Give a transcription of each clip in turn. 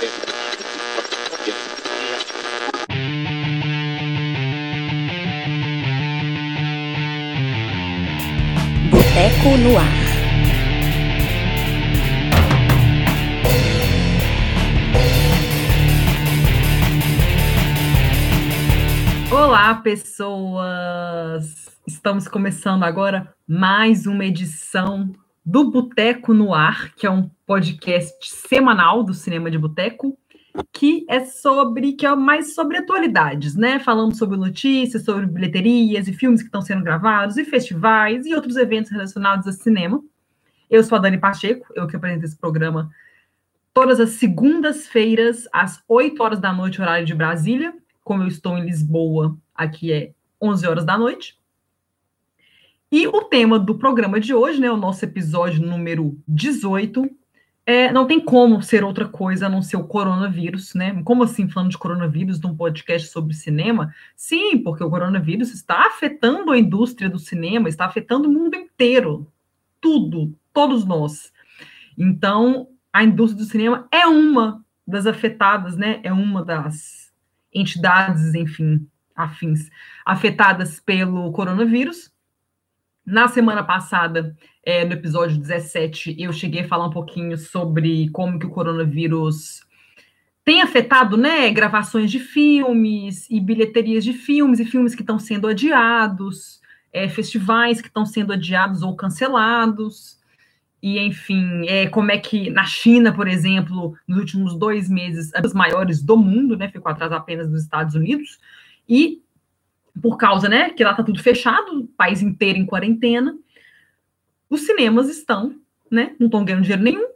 Boteco no ar. Olá, pessoas! Estamos começando agora mais uma edição do Boteco no Ar, que é um podcast semanal do Cinema de Boteco, que é sobre que é mais sobre atualidades, né? Falamos sobre notícias, sobre bilheterias e filmes que estão sendo gravados, e festivais e outros eventos relacionados a cinema. Eu sou a Dani Pacheco, eu que apresento esse programa todas as segundas-feiras, às 8 horas da noite, horário de Brasília. Como eu estou em Lisboa, aqui é 11 horas da noite. E o tema do programa de hoje, né, o nosso episódio número 18, é, não tem como ser outra coisa a não ser o coronavírus, né? Como assim falando de coronavírus num podcast sobre cinema? Sim, porque o coronavírus está afetando a indústria do cinema, está afetando o mundo inteiro. Tudo, todos nós. Então, a indústria do cinema é uma das afetadas, né? É uma das entidades, enfim, afins, afetadas pelo coronavírus. Na semana passada, é, no episódio 17, eu cheguei a falar um pouquinho sobre como que o coronavírus tem afetado, né, gravações de filmes e bilheterias de filmes e filmes que estão sendo adiados, é, festivais que estão sendo adiados ou cancelados. E, enfim, é, como é que na China, por exemplo, nos últimos dois meses, as maiores do mundo, né, ficou atrás apenas dos Estados Unidos, e por causa, né, que lá está tudo fechado, o país inteiro em quarentena, os cinemas estão, né, não estão ganhando dinheiro nenhum,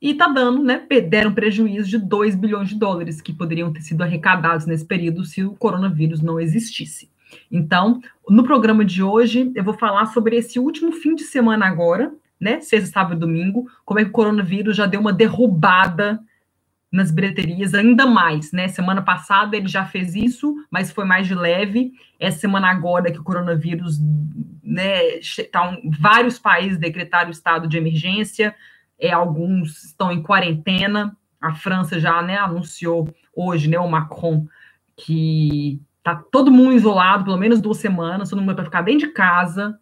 e está dando, né, deram prejuízo de 2 bilhões de dólares que poderiam ter sido arrecadados nesse período se o coronavírus não existisse. Então, no programa de hoje, eu vou falar sobre esse último fim de semana agora, né, sexta, sábado e domingo, como é que o coronavírus já deu uma derrubada nas bilheterias ainda mais, né? Semana passada ele já fez isso, mas foi mais de leve. Essa semana agora que o coronavírus, né, tá um, vários países decretaram estado de emergência, é, alguns estão em quarentena. A França já, né, anunciou hoje, né, o Macron que tá todo mundo isolado, pelo menos duas semanas, todo mundo vai ficar dentro de casa,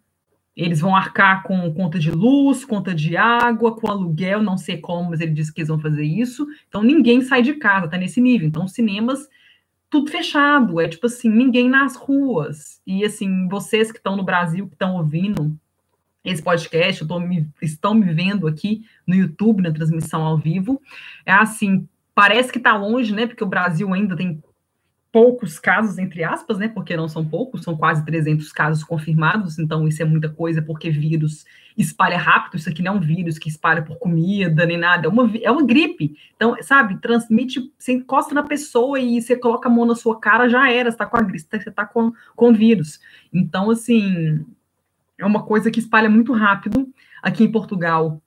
eles vão arcar com conta de luz, conta de água, com aluguel, não sei como, mas ele disse que eles vão fazer isso. Então ninguém sai de casa, tá nesse nível. Então cinemas tudo fechado, é tipo assim, ninguém nas ruas. E assim, vocês que estão no Brasil, que estão ouvindo esse podcast, me, estão me vendo aqui no YouTube, na transmissão ao vivo, é assim, parece que está longe, né? Porque o Brasil ainda tem poucos casos, entre aspas, né? Porque não são poucos, são quase 300 casos confirmados, então isso é muita coisa, porque vírus espalha rápido, isso aqui não é um vírus que espalha por comida, nem nada, é uma, é uma gripe. Então, sabe, transmite, você encosta na pessoa e você coloca a mão na sua cara, já era, você tá com a gripe, você tá com, com vírus. Então, assim, é uma coisa que espalha muito rápido. Aqui em Portugal,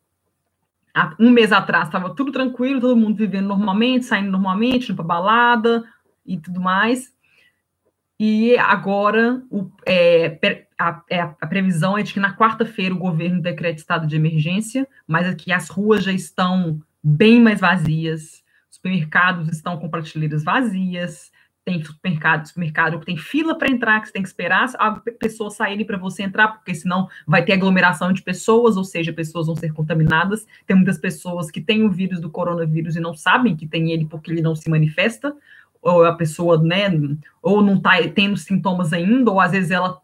um mês atrás estava tudo tranquilo, todo mundo vivendo normalmente, saindo normalmente, indo para balada, e tudo mais. E agora o, é, a, é, a, previsão é de que na quarta-feira o governo decrete estado de emergência, mas aqui as ruas já estão bem mais vazias, supermercados estão com prateleiras vazias, tem supermercado, supermercado que tem fila para entrar, que você tem que esperar a pessoa sair para você entrar, porque senão vai ter aglomeração de pessoas, ou seja, pessoas vão ser contaminadas. Tem muitas pessoas que têm o vírus do coronavírus e não sabem que tem ele porque ele não se manifesta, ou a pessoa, né, ou não está tendo sintomas ainda, ou às vezes ela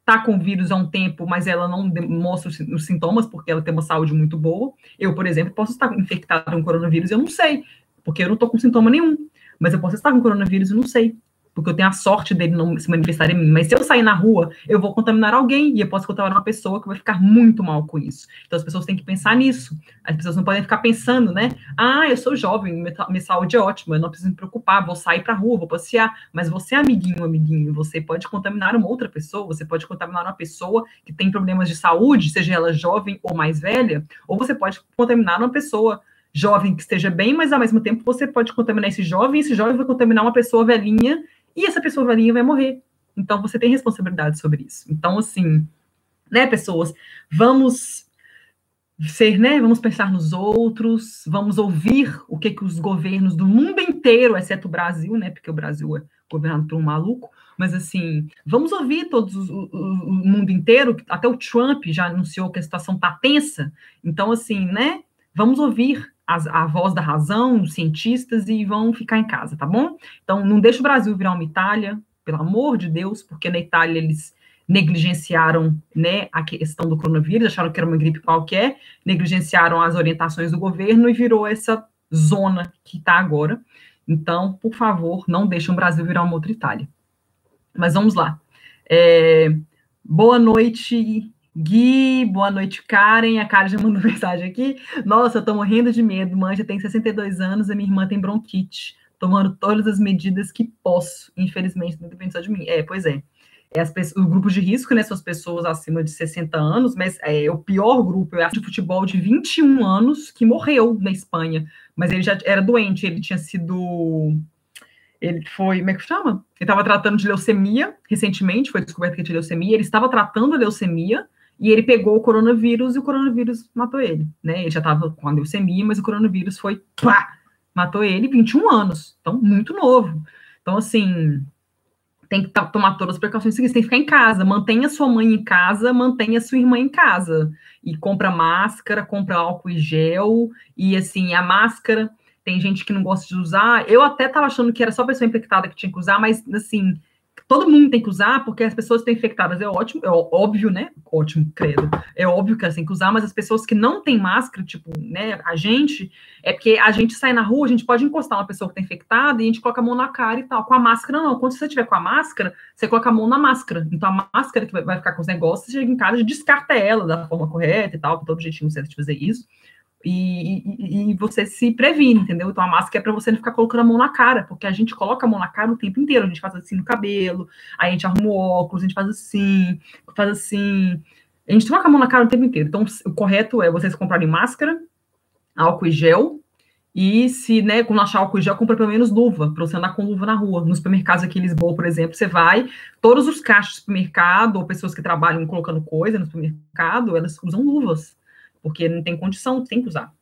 está com vírus há um tempo, mas ela não mostra os sintomas porque ela tem uma saúde muito boa. Eu, por exemplo, posso estar infectada com coronavírus eu não sei, porque eu não estou com sintoma nenhum, mas eu posso estar com coronavírus e não sei porque eu tenho a sorte dele não se manifestar em mim. Mas se eu sair na rua, eu vou contaminar alguém e eu posso contaminar uma pessoa que vai ficar muito mal com isso. Então as pessoas têm que pensar nisso. As pessoas não podem ficar pensando, né? Ah, eu sou jovem, minha saúde é ótima, eu não preciso me preocupar, vou sair para a rua, vou passear. Mas você é amiguinho, amiguinho, você pode contaminar uma outra pessoa, você pode contaminar uma pessoa que tem problemas de saúde, seja ela jovem ou mais velha, ou você pode contaminar uma pessoa jovem que esteja bem, mas ao mesmo tempo você pode contaminar esse jovem, esse jovem vai contaminar uma pessoa velhinha e essa pessoa velhinha vai morrer. Então você tem responsabilidade sobre isso. Então, assim, né, pessoas, vamos ser, né? Vamos pensar nos outros, vamos ouvir o que, que os governos do mundo inteiro, exceto o Brasil, né? Porque o Brasil é governado por um maluco, mas assim, vamos ouvir todos o, o, o mundo inteiro, até o Trump já anunciou que a situação está tensa, então assim, né? Vamos ouvir as, a voz da razão, os cientistas e vão ficar em casa, tá bom? Então não deixa o Brasil virar uma Itália, pelo amor de Deus, porque na Itália eles negligenciaram né, a questão do coronavírus, acharam que era uma gripe qualquer, negligenciaram as orientações do governo e virou essa zona que está agora. Então, por favor, não deixem o Brasil virar uma outra Itália. Mas vamos lá. É, boa noite, Gui. Boa noite, Karen. A Karen já mandou mensagem aqui. Nossa, eu tô morrendo de medo. Já tem 62 anos, a minha irmã tem bronquite. Tomando todas as medidas que posso. Infelizmente, não depende só de mim. É, pois é é as pessoas, o grupo de risco, né, são as pessoas acima de 60 anos, mas é o pior grupo, eu acho, de futebol de 21 anos que morreu na Espanha, mas ele já era doente, ele tinha sido ele foi, como é que chama? Ele estava tratando de leucemia recentemente, foi descoberto que tinha leucemia, ele estava tratando a leucemia e ele pegou o coronavírus e o coronavírus matou ele, né? Ele já estava com a leucemia, mas o coronavírus foi, pá, matou ele, 21 anos, então muito novo. Então, assim, tem que tomar todas as precauções seguintes, tem que ficar em casa, mantenha sua mãe em casa, mantenha sua irmã em casa, e compra máscara, compra álcool e gel, e assim, a máscara, tem gente que não gosta de usar, eu até estava achando que era só pessoa infectada que tinha que usar, mas assim, todo mundo tem que usar, porque as pessoas que estão infectadas é ótimo, é óbvio, né? Ótimo, credo. É óbvio que elas têm que usar, mas as pessoas que não têm máscara, tipo, né, a gente, é porque a gente sai na rua, a gente pode encostar uma pessoa que está infectada e a gente coloca a mão na cara e tal. Com a máscara, não. Quando você tiver com a máscara, você coloca a mão na máscara. Então a máscara que vai ficar com os negócios, chega em casa descarta ela da forma correta e tal, todo jeitinho certo de fazer isso e, e, e, você se previne, entendeu? Então a máscara é para você não ficar colocando a mão na cara, porque a gente coloca a mão na cara o tempo inteiro, a gente faz assim no cabelo, aí a gente arruma o óculos, a gente faz assim, faz assim. A gente coloca a mão na cara o tempo inteiro. Então o correto é vocês comprarem máscara, álcool e gel, e se, né, quando achar álcool e gel, compra pelo menos luva, para você andar com luva na rua. Nos supermercados aqui em Lisboa, por exemplo, você vai, todos os caixas do supermercado, ou pessoas que trabalham colocando coisa no supermercado, elas usam luvas porque não tem condição, tem que usar.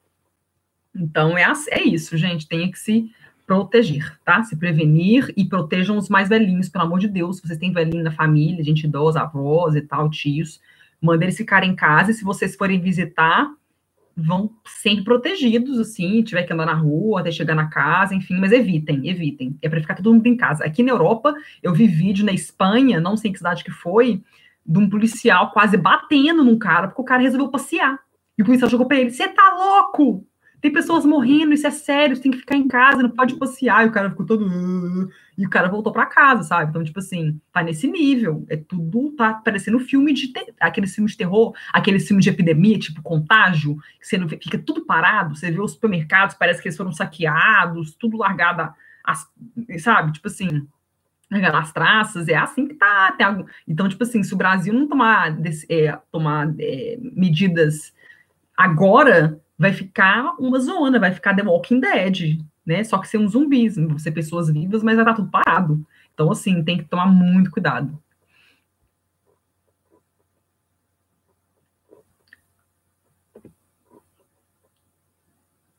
Então, é, é isso, gente, tem que se proteger, tá? Se prevenir e protejam os mais velhinhos, pelo amor de Deus. Se vocês têm velhinho na família, gente idosa, avós e tal, tios, mandem eles ficarem em casa e se vocês forem visitar, vão sempre protegidos, assim, tiver que andar na rua até chegar na casa, enfim, mas evitem, evitem. É para ficar todo mundo em casa. Aqui na Europa, eu vi vídeo na Espanha, não sei que cidade que foi, de um policial quase batendo num cara, porque o cara resolveu passear. E o policial jogou para ele: Você tá louco? Tem pessoas morrendo, isso é sério, você tem que ficar em casa, não pode passear. E o cara ficou todo. E o cara voltou para casa, sabe? Então, tipo assim, tá nesse nível. É tudo, tá parecendo filme de. Aquele filme de terror, aquele filme de epidemia, tipo contágio, que você não vê, fica tudo parado, você vê os supermercados, parece que eles foram saqueados, tudo largado, as... sabe? Tipo assim as traças, é assim que tá. Tem Então, tipo assim, se o Brasil não tomar, é, tomar é, medidas Agora vai ficar uma zona, vai ficar The Walking Dead, né? Só que ser um zumbis, ser pessoas vivas, mas vai estar tudo parado. Então, assim, tem que tomar muito cuidado.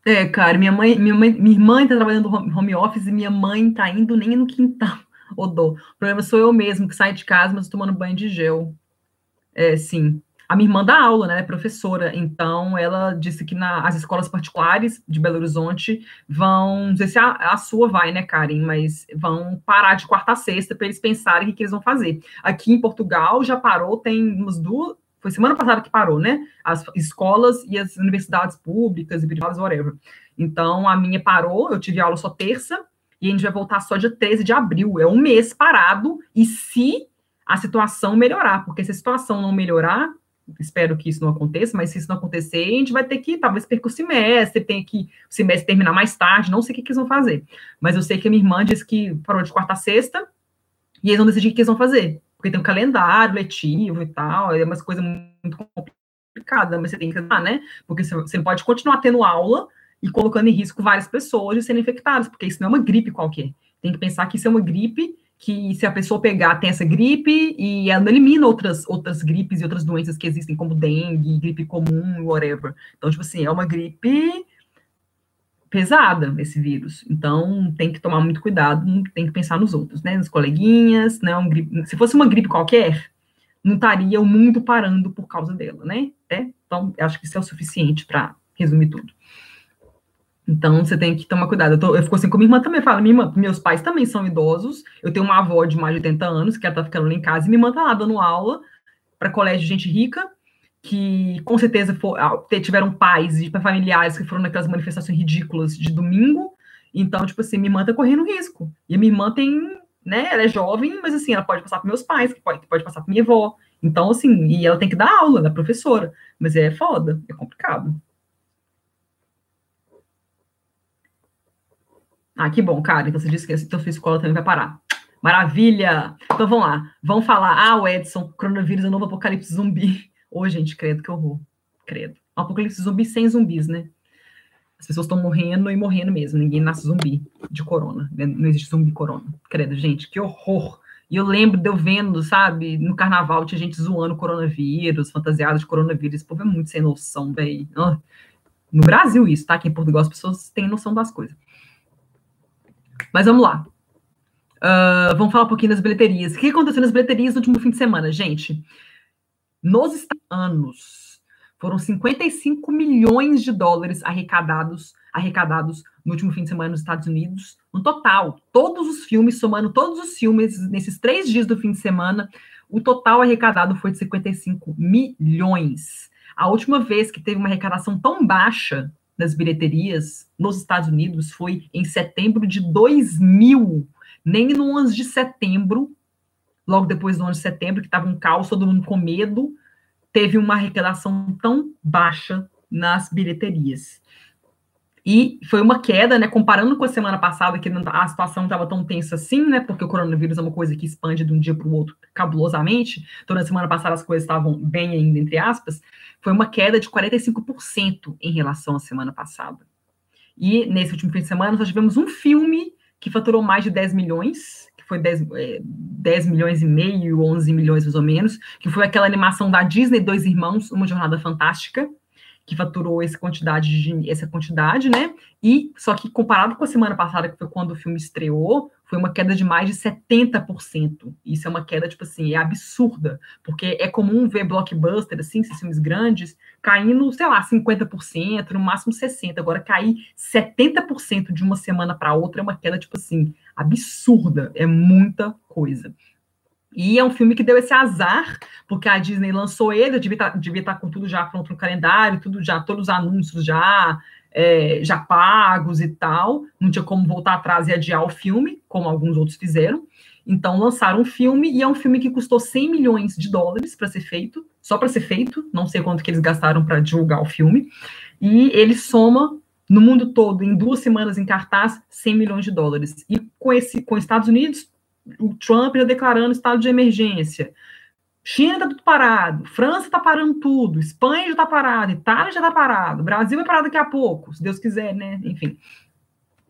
É, cara, minha mãe, minha mãe, minha irmã tá trabalhando no home office e minha mãe tá indo nem no quintal. Odô. O problema sou eu mesmo, que saio de casa, mas tomando banho de gel. É, sim. A minha irmã dá aula, né, é professora, então ela disse que na, as escolas particulares de Belo Horizonte vão, não sei se a, a sua vai, né, Karen, mas vão parar de quarta a sexta para eles pensarem o que, que, eles vão fazer. Aqui em Portugal já parou, tem umas duas, foi semana passada que parou, né, as escolas e as universidades públicas e privadas, whatever. Então, a minha parou, eu tive aula só terça, e a gente vai voltar só dia 13 de abril, é um mês parado, e se a situação melhorar, porque se a situação não melhorar, espero que isso não aconteça, mas se isso não acontecer, a gente vai ter que, talvez, perca o semestre, tem que o semestre terminar mais tarde, não sei o que, que eles vão fazer. Mas eu sei que a minha irmã disse que parou de quarta a sexta, e eles vão decidir o que eles vão fazer. Porque tem um calendário letivo e tal, é umas coisas muito complicadas, mas você tem que dar, né? Porque você pode continuar tendo aula e colocando em risco várias pessoas de serem infectadas, porque isso não é uma gripe qualquer. Tem que pensar que isso é uma gripe que se a pessoa pegar, tem essa gripe e ela elimina outras, outras gripes e outras doenças que existem, como dengue, gripe comum, whatever. Então, tipo assim, é uma gripe pesada esse vírus. Então, tem que tomar muito cuidado, tem que pensar nos outros, né? Nos coleguinhas, né? Um gripe, se fosse uma gripe qualquer, não estaria o mundo parando por causa dela, né? É? Então, acho que isso é o suficiente para resumir tudo. Então, você tem que tomar cuidado. Eu, tô, eu fico assim com minha irmã também. Fala, minha irmã, meus pais também são idosos. Eu tenho uma avó de mais de 80 anos, que ela tá ficando lá em casa, e minha irmã tá lá dando aula para colégio de gente rica, que com certeza for, tiveram pais e familiares que foram naquelas manifestações ridículas de domingo. Então, tipo assim, minha irmã tá correndo risco. E a minha irmã tem, né, ela é jovem, mas assim, ela pode passar para meus pais, que pode, pode passar para minha avó. Então, assim, e ela tem que dar aula da professora. Mas é foda, é complicado. Ah, que bom, cara. Então você disse que teu filho escola também vai parar. Maravilha! Então vamos lá. Vamos falar. Ah, o Edson, coronavírus é o novo apocalipse zumbi. Ô, oh, gente, credo que horror. Credo. Um apocalipse zumbi sem zumbis, né? As pessoas estão morrendo e morrendo mesmo. Ninguém nasce zumbi de corona. Né? Não existe zumbi corona. Credo, gente, que horror. E eu lembro de eu vendo, sabe, no carnaval tinha gente zoando coronavírus, fantasiado de coronavírus. Esse povo é muito sem noção, velho. No Brasil, isso, tá? Aqui em Portugal as pessoas têm noção das coisas. Mas vamos lá. Uh, vamos falar um pouquinho das bilheterias. O que aconteceu nas bilheterias no último fim de semana, gente? Nos anos, foram 55 milhões de dólares arrecadados, arrecadados no último fim de semana nos Estados Unidos. No total, todos os filmes, somando todos os filmes nesses três dias do fim de semana, o total arrecadado foi de 55 milhões. A última vez que teve uma arrecadação tão baixa nas bilheterias nos Estados Unidos foi em setembro de 2000, nem no 11 de setembro, logo depois do 11 de setembro, que estava um caos, todo mundo com medo, teve uma arrecadação tão baixa nas bilheterias. E foi uma queda, né? Comparando com a semana passada, que a situação não estava tão tensa assim, né? Porque o coronavírus é uma coisa que expande de um dia para o outro cabulosamente. Então, na semana passada as coisas estavam bem ainda, entre aspas. Foi uma queda de 45% em relação à semana passada. E nesse último fim de semana, nós tivemos um filme que faturou mais de 10 milhões, que foi 10, é, 10 milhões e meio, 11 milhões mais ou menos, que foi aquela animação da Disney, Dois Irmãos, Uma Jornada Fantástica, que faturou essa quantidade, de, essa quantidade, né? E só que comparado com a semana passada, que foi quando o filme estreou, foi uma queda de mais de 70%. Isso é uma queda, tipo assim, é absurda, porque é comum ver blockbuster, assim, esses filmes grandes, caindo, sei lá, 50%, no máximo 60%. Agora, cair 70% de uma semana para outra é uma queda, tipo assim, absurda. É muita coisa. E é um filme que deu esse azar, porque a Disney lançou ele, devia estar, tá, devia estar tá com tudo já pronto no calendário, tudo já, todos os anúncios já, é, já pagos e tal. Não tinha como voltar atrás e adiar o filme, como alguns outros fizeram. Então lançaram um filme, e é um filme que custou 100 milhões de dólares para ser feito, só para ser feito, não sei quanto que eles gastaram para divulgar o filme. E ele soma no mundo todo, em duas semanas em cartaz, 100 milhões de dólares. E com esse, com Estados Unidos, o Trump já declarando estado de emergência. China está tudo parado, França está parando tudo, Espanha já está parado, Itália já está parado, Brasil vai parar daqui a pouco, se Deus quiser, né? Enfim.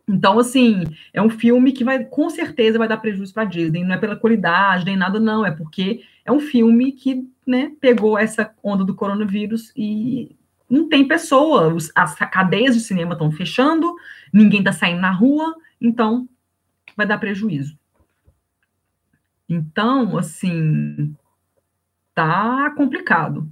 Então, assim, é um filme que vai, com certeza, vai dar prejuízo para a Disney. Não é pela qualidade, nem nada, não. É porque é um filme que, né, pegou essa onda do coronavírus e não tem pessoa. as cadeias de cinema estão fechando, ninguém está saindo na rua, então vai dar prejuízo. Então, assim, tá complicado.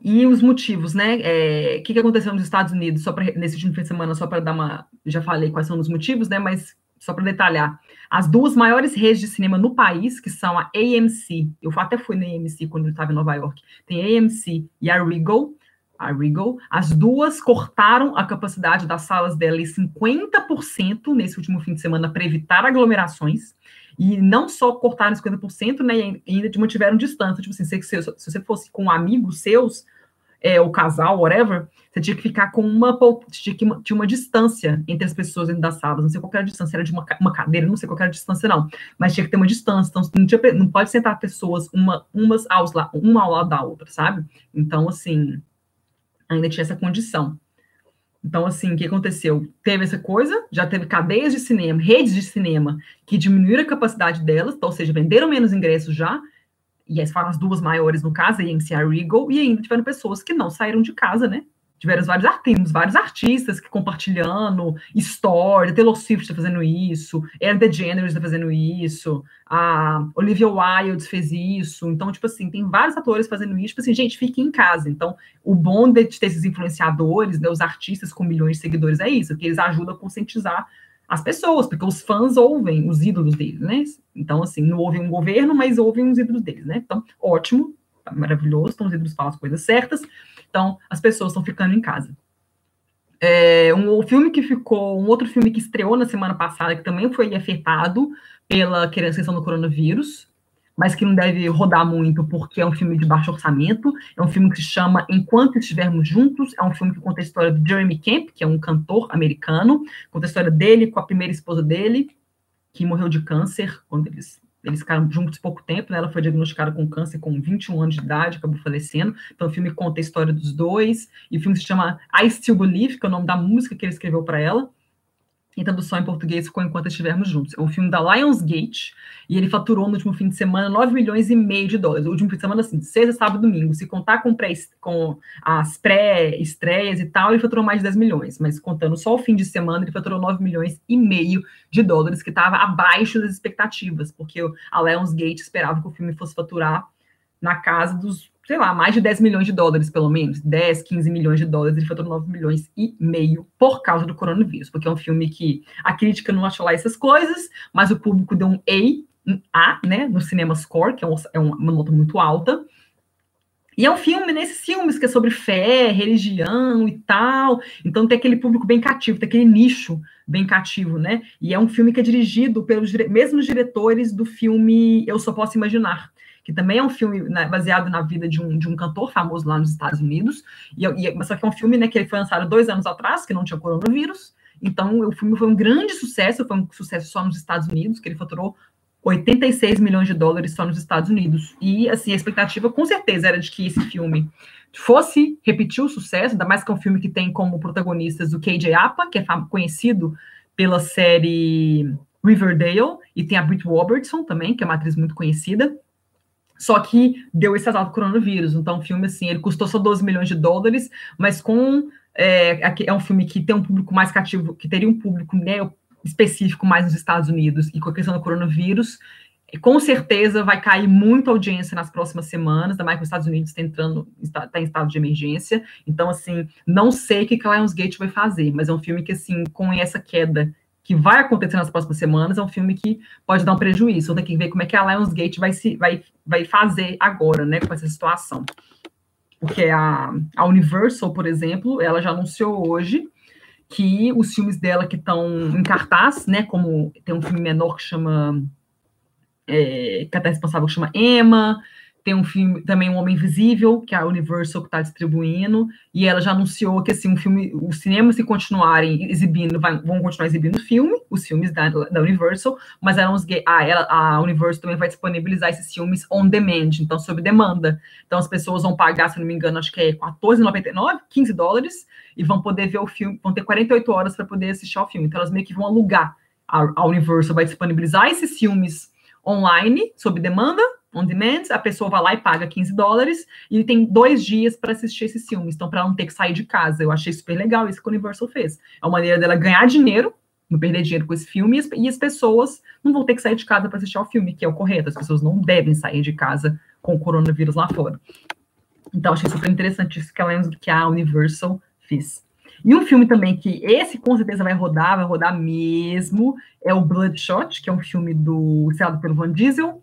E os motivos, né? O é, que, que aconteceu nos Estados Unidos, só pra, nesse último fim de semana, só para dar uma. Já falei quais são os motivos, né? Mas só para detalhar. As duas maiores redes de cinema no país, que são a AMC, eu até fui na AMC quando eu estava em Nova York, tem a AMC e a Regal, a Regal, as duas cortaram a capacidade das salas dela em 50% nesse último fim de semana para evitar aglomerações. E não só cortaram 50%, né? E ainda mantiveram distância. Tipo assim, se, se, se você fosse com amigos seus, é, o casal, whatever, você tinha que ficar com uma, tinha, que, tinha uma distância entre as pessoas dentro das salas. Não sei qual era a distância, era de uma, uma cadeira, não sei qual era a distância, não. Mas tinha que ter uma distância. Então, não, tinha, não pode sentar pessoas uma, umas aos, uma ao lado da outra, sabe? Então, assim, ainda tinha essa condição. Então, assim, o que aconteceu? Teve essa coisa, já teve cadeias de cinema, redes de cinema, que diminuíram a capacidade delas, então, ou seja, venderam menos ingressos já, e essas foram as duas maiores no caso, a AMC e a Regal, e ainda tiveram pessoas que não saíram de casa, né? Tiveram vários artistas, vários artistas que compartilhando, Story, Taylor Swift está fazendo isso, Ellen DeGeneres está fazendo isso, a Olivia Wilde fez isso. Então, tipo assim, tem vários atores fazendo isso. Tipo assim, gente, fiquem em casa. Então, o bom de ter esses influenciadores, né, os artistas com milhões de seguidores é isso, que eles ajudam a conscientizar as pessoas, porque os fãs ouvem os ídolos deles, né? Então, assim, não ouvem um governo, mas ouvem os ídolos deles, né? Então, ótimo, maravilhoso, então os ídolos falam as coisas certas. Então, as pessoas estão ficando em casa. É, um, filme que ficou, um outro filme que estreou na semana passada, que também foi afetado pela questão do coronavírus, mas que não deve rodar muito porque é um filme de baixo orçamento. É um filme que se chama Enquanto Estivermos Juntos. É um filme que conta a história do Jeremy Camp, que é um cantor americano. Conta a história dele com a primeira esposa dele, que morreu de câncer quando eles eles ficaram juntos pouco tempo, né? Ela foi diagnosticada com câncer com 21 anos de idade, acabou falecendo. Então o filme conta a história dos dois, e o filme se chama I Still Believe, que é o nome da música que ele escreveu para ela em tradução em português ficou Enquanto Estivermos Juntos. É um filme da Lionsgate, e ele faturou no último fim de semana 9 milhões e meio de dólares. O último fim de semana, assim, sexta, sábado e domingo. Se contar com, pré, com as pré-estreias e tal, ele faturou mais de 10 milhões. Mas contando só o fim de semana, ele faturou 9 milhões e meio de dólares, que estava abaixo das expectativas, porque a Lionsgate esperava que o filme fosse faturar na casa dos sei lá, mais de 10 milhões de dólares, pelo menos, 10, 15 milhões de dólares, ele faturou 9 milhões e meio por causa do coronavírus, porque é um filme que a crítica não achou lá essas coisas, mas o público deu um A, um A, né, no Cinema Score, que é, um, é uma nota muito alta, e é um filme, nesses filmes que é sobre fé, religião e tal. Então tem aquele público bem cativo, tem aquele nicho bem cativo, né? E é um filme que é dirigido pelos mesmos diretores do filme Eu Só Posso Imaginar, que também é um filme né, baseado na vida de um, de um cantor famoso lá nos Estados Unidos, e, e, só que é um filme né, que ele foi lançado dois anos atrás, que não tinha coronavírus, então o filme foi um grande sucesso, foi um sucesso só nos Estados Unidos, que ele faturou 86 milhões de dólares só nos Estados Unidos. E, assim, a expectativa com certeza era de que esse filme fosse repetir o sucesso, ainda mais que é um filme que tem como protagonistas o KJ Apa, que é conhecido pela série Riverdale, e tem a Brit Robertson também, que é uma atriz muito conhecida. Só que deu esse azar coronavírus. Então, o filme, assim, ele custou só 12 milhões de dólares, mas com. É, é um filme que tem um público mais cativo, que teria um público né, específico mais nos Estados Unidos, e com a questão do coronavírus, com certeza vai cair muita audiência nas próximas semanas, ainda mais que os Estados Unidos está entrando, está, tá em estado de emergência. Então, assim, não sei o que Lionsgate vai fazer, mas é um filme que, assim, com essa queda que vai acontecer nas próximas semanas, é um filme que pode dar um prejuízo. Então, tem que ver como é que a Lionsgate vai, se, vai, vai fazer agora, né, com essa situação. Porque a, a Universal, por exemplo, ela já anunciou hoje que os filmes dela que estão em cartaz, né, como tem um filme menor que chama, é, que é responsável que chama Emma, tem um filme, também Um Homem Invisível, que é a Universal está distribuindo, e ela já anunciou que assim, um filme, os cinemas se continuarem exibindo, vai, vão continuar exibindo o filme, os filmes da, da Universal, mas ela, ah, ela, a Universal também vai disponibilizar esses filmes on demand, então sob demanda. Então as pessoas vão pagar, se não me engano, acho que é R$14,99, 15 dólares, e vão poder ver o filme, vão ter 48 horas para poder assistir ao filme. Então elas meio que vão alugar. A, a Universal vai disponibilizar esses filmes online, sob demanda, on demand, a pessoa vai lá e paga 15 dólares e tem dois dias para assistir esses filmes, então para não ter que sair de casa. Eu achei super legal isso que a Universal fez. É uma maneira dela ganhar dinheiro, não perder dinheiro com esse filme, e as pessoas não vão ter que sair de casa para assistir ao filme, que é o correto. As pessoas não devem sair de casa com o coronavírus lá fora. Então, achei super interessante isso que a, que a Universal fez. E um filme também que esse com certeza vai rodar, vai rodar mesmo, é o Bloodshot, que é um filme do estrelado pelo Van Diesel,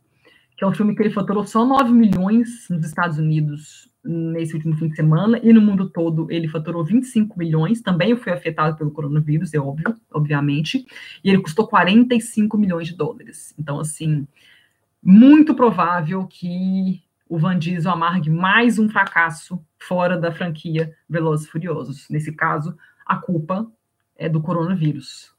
que é um filme que ele faturou só 9 milhões nos Estados Unidos nesse último fim de semana, e no mundo todo ele faturou 25 milhões, também foi afetado pelo coronavírus, é óbvio, obviamente, e ele custou 45 milhões de dólares. Então, assim, muito provável que o Van Diesel amargue mais um fracasso fora da franquia Velozes e Furiosos. Nesse caso, a culpa é do coronavírus.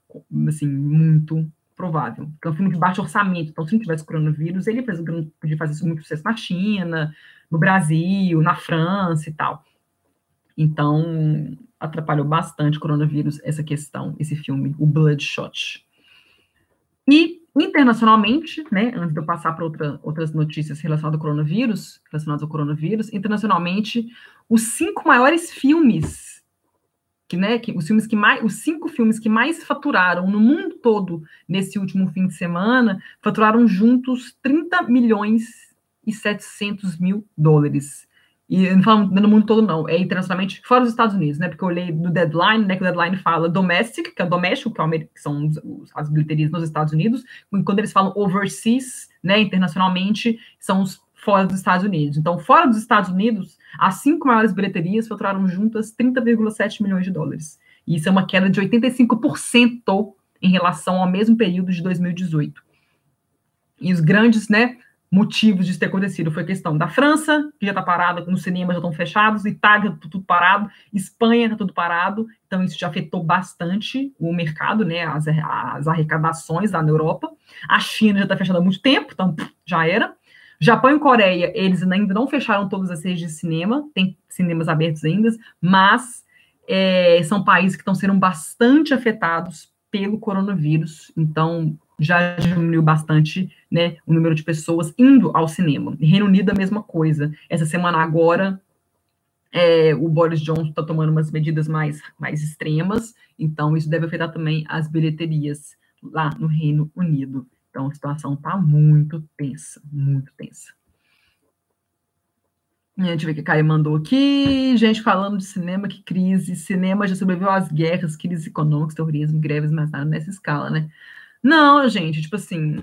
Assim, muito provável. Porque é um filme de baixo orçamento, então se não tivesse coronavírus, ele podia fazer muito sucesso na China, no Brasil, na França e tal. Então, atrapalhou bastante o coronavírus essa questão, esse filme, o Bloodshot. E internacionalmente, né, antes de eu passar para outra, outras notícias relacionadas ao coronavírus, relacionadas ao coronavírus, internacionalmente, os cinco maiores filmes que, né, que os filmes que mais, os cinco filmes que mais faturaram no mundo todo nesse último fim de semana, faturaram juntos 30 milhões e 700 mil dólares. E não falo no mundo todo, não, é internacionalmente, fora os Estados Unidos, né? Porque eu olhei do Deadline, né? Que o Deadline fala domestic, que é doméstico, que, é que são os, as bilheterias nos Estados Unidos, e quando eles falam overseas, né? Internacionalmente, são os fora dos Estados Unidos. Então, fora dos Estados Unidos, as cinco maiores bilheterias faturaram juntas 30,7 milhões de dólares. E isso é uma queda de 85% em relação ao mesmo período de 2018. E os grandes, né, motivos de ter acontecido foi a questão da França, que já está parada, nos cinemas já estão fechados, Itália está tudo parado, Espanha está tudo parado, então isso já afetou bastante o mercado, né, as, as arrecadações lá na Europa. A China já está fechada há muito tempo, então já era. Japão e Coreia, eles ainda não fecharam todas as redes de cinema, tem cinemas abertos ainda, mas é, são países que estão sendo bastante afetados pelo coronavírus, então já diminuiu bastante né, o número de pessoas indo ao cinema. Reino Unido, a mesma coisa. Essa semana agora, é, o Boris Johnson está tomando umas medidas mais, mais extremas, então isso deve afetar também as bilheterias lá no Reino Unido. Então a situação está muito tensa, muito tensa. Deixa eu ver o que a Caio mandou aqui. Gente falando de cinema, que crise. Cinema já sobreviveu às guerras, crises econômicas, terrorismo, greves, mas nada nessa escala, né? Não, gente, tipo assim.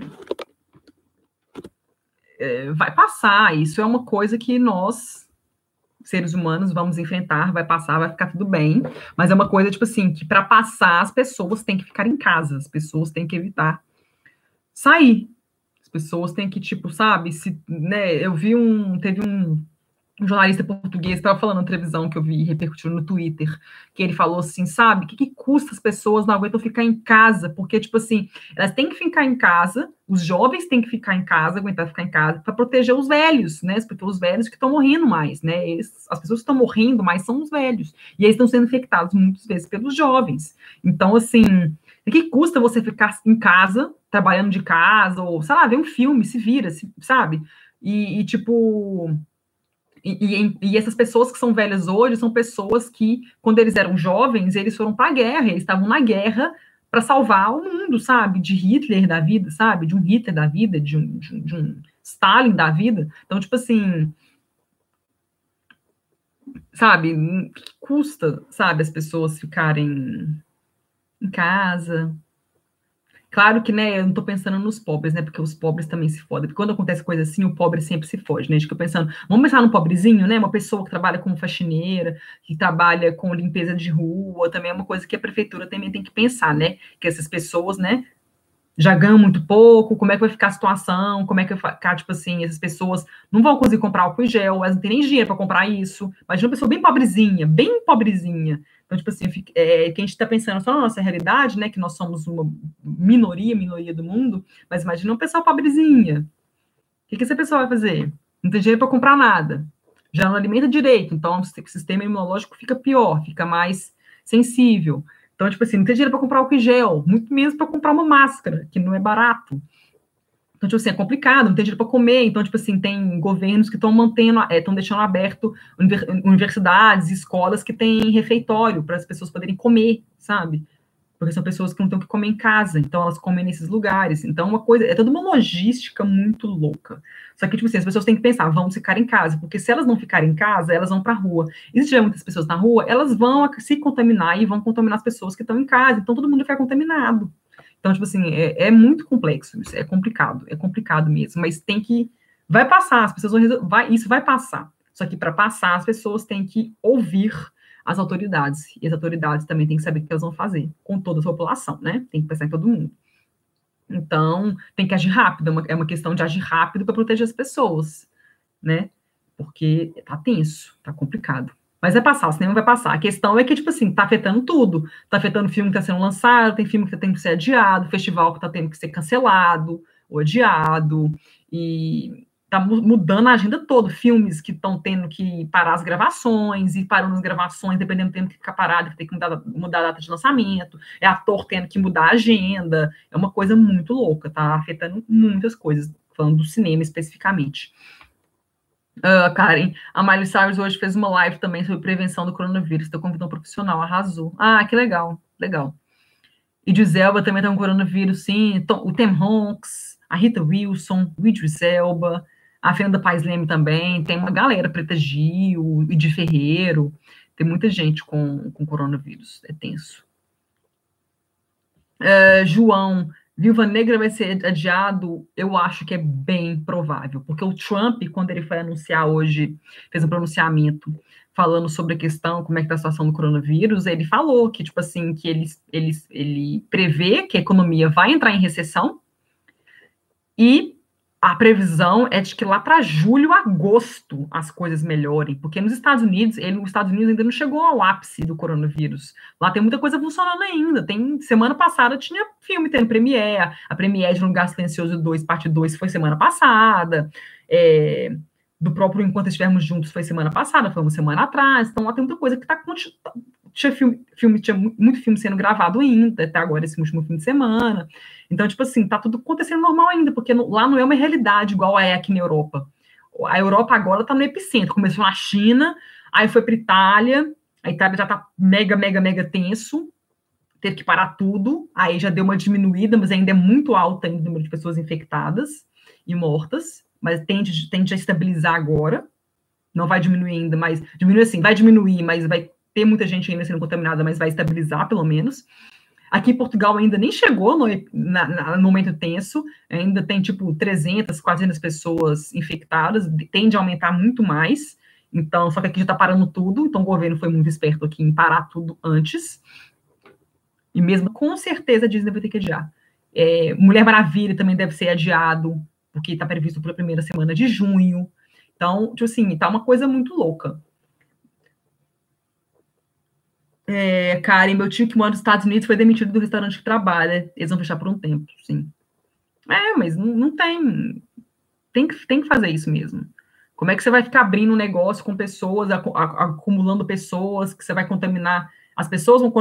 É, vai passar. Isso é uma coisa que nós, seres humanos, vamos enfrentar, vai passar, vai ficar tudo bem. Mas é uma coisa, tipo assim, que para passar, as pessoas têm que ficar em casa, as pessoas têm que evitar sair. As pessoas têm que, tipo, sabe, se, né, eu vi um, teve um um jornalista português estava falando na televisão que eu vi repercutindo no Twitter, que ele falou assim, sabe, o que, que custa as pessoas não aguentam ficar em casa? Porque, tipo assim, elas têm que ficar em casa, os jovens têm que ficar em casa, aguentar ficar em casa, para proteger os velhos, né? Porque os velhos que estão morrendo mais, né? Eles, as pessoas que estão morrendo mais são os velhos. E eles estão sendo infectados muitas vezes pelos jovens. Então, assim, o que custa você ficar em casa, trabalhando de casa, ou, sei lá, ver um filme, se vira, se, sabe? e, e tipo e, e, essas pessoas que são velhas hoje são pessoas que, quando eles eram jovens, eles foram para a guerra, eles estavam na guerra para salvar o mundo, sabe? De Hitler da vida, sabe? De um Hitler da vida, de um, de um, de um Stalin da vida. Então, tipo assim, sabe? Que custa, sabe, as pessoas ficarem em casa, Claro que, né, eu não estou pensando nos pobres, né, porque os pobres também se fodem. Porque quando acontece coisa assim, o pobre sempre se foge, né? A gente fica pensando, vamos pensar no pobrezinho, né? Uma pessoa que trabalha como faxineira, que trabalha com limpeza de rua, também é uma coisa que a prefeitura também tem que pensar, né? Que essas pessoas, né, já ganham muito pouco, como é que vai ficar a situação, como é que vai ficar, tipo assim, essas pessoas não vão conseguir comprar álcool em gel, elas não têm nem dinheiro para comprar isso. Imagina uma pessoa bem pobrezinha, bem pobrezinha, então, tipo assim, é, que a gente está pensando só na nossa realidade, né? Que nós somos uma minoria, minoria do mundo, mas imagina uma pessoa pobrezinha. O que, que essa pessoa vai fazer? Não tem dinheiro para comprar nada. Já não alimenta direito, então o sistema imunológico fica pior, fica mais sensível. Então, tipo assim, não tem dinheiro para comprar álcool gel, muito menos para comprar uma máscara, que não é barato. Então, tipo assim, é complicado, não tem dinheiro para comer. Então, tipo assim, tem governos que estão mantendo, estão é, deixando aberto universidades, escolas que têm refeitório para as pessoas poderem comer, sabe? Porque são pessoas que não têm o que comer em casa, então elas comem nesses lugares. Então, uma coisa, é toda uma logística muito louca. Só que, tipo assim, as pessoas têm que pensar, vamos ficar em casa, porque se elas não ficarem em casa, elas vão para rua. E se tiver muitas pessoas na rua, elas vão se contaminar e vão contaminar as pessoas que estão em casa. Então, todo mundo fica contaminado. Então, tipo assim, é, é muito complexo, é complicado, é complicado mesmo, mas tem que. Vai passar, as pessoas vão resolver, vai, isso vai passar. Só que para passar, as pessoas têm que ouvir as autoridades. E as autoridades também têm que saber o que elas vão fazer com toda a população, né? Tem que pensar em todo mundo. Então, tem que agir rápido, é uma, é questão de agir rápido para proteger as pessoas, né? Porque tá tenso, tá complicado. Mas vai passar, o cinema vai passar. A questão é que, tipo assim, tá afetando tudo. Tá afetando filme que tá sendo lançado, tem filme que tá tendo que ser adiado, festival que tá tendo que ser cancelado ou adiado, e tá mudando a agenda toda. Filmes que estão tendo que parar as gravações e parando as gravações, dependendo do tempo que ficar parado, tem que mudar, mudar a data de lançamento. É ator tendo que mudar a agenda. É uma coisa muito louca, tá afetando muitas coisas, falando do cinema especificamente. Uh, Karen, a Miley Cyrus hoje fez uma live também sobre prevenção do coronavírus. Estou convidando um profissional, arrasou. Ah, que legal, legal. E Elba também está com coronavírus, sim. O Tim Honks, a Rita Wilson, o Idris Elba, a Fernanda Paes Leme também, tem uma galera, Preta Gil, de Ferreiro, tem muita gente com, com coronavírus, é tenso. Uh, João, Viúva Negra vai ser adiado, eu acho que é bem provável, porque o Trump, quando ele foi anunciar hoje, fez um pronunciamento falando sobre a questão, como é que está a situação do coronavírus, ele falou que, tipo assim, que ele, ele, ele prevê que a economia vai entrar em recessão e a previsão é de que lá para julho, agosto, as coisas melhorem, porque nos Estados Unidos, ele, os Estados Unidos ainda não chegou ao ápice do coronavírus. Lá tem muita coisa funcionando ainda. Tem semana passada tinha filme tendo Premiere, a Premiere de Lugar Silencioso 2, parte 2 foi semana passada. É, do próprio Enquanto Estivermos Juntos foi semana passada, foi uma semana atrás. Então lá tem muita coisa que está tinha filme, filme, tinha muito filme sendo gravado ainda, até agora, esse último fim de semana. Então, tipo assim, tá tudo acontecendo normal ainda, porque no, lá não é uma realidade igual é aqui na Europa. A Europa agora tá no epicentro. Começou na China, aí foi para Itália, a Itália já tá mega, mega, mega tenso, teve que parar tudo, aí já deu uma diminuída, mas ainda é muito alta o número de pessoas infectadas e mortas, mas tende, tende a estabilizar agora, não vai diminuir ainda, mas diminui assim, vai diminuir, mas vai ter muita gente ainda sendo contaminada, mas vai estabilizar pelo menos. Aqui em Portugal ainda nem chegou no, na, na, no momento tenso, ainda tem tipo 300, 400 pessoas infectadas, tende a aumentar muito mais. Então, só que aqui já está parando tudo, então o governo foi muito esperto aqui em parar tudo antes. E mesmo com certeza a Disney vai ter que adiar. É, Mulher Maravilha também deve ser adiado, porque está previsto para a primeira semana de junho. Então, tipo assim, tá uma coisa muito louca. É, Karen, meu tio que mora nos Estados Unidos foi demitido do restaurante que trabalha. Eles vão fechar por um tempo, sim. É, mas não, não tem. Tem que, tem que fazer isso mesmo. Como é que você vai ficar abrindo um negócio com pessoas, acumulando pessoas, que você vai contaminar? As pessoas vão,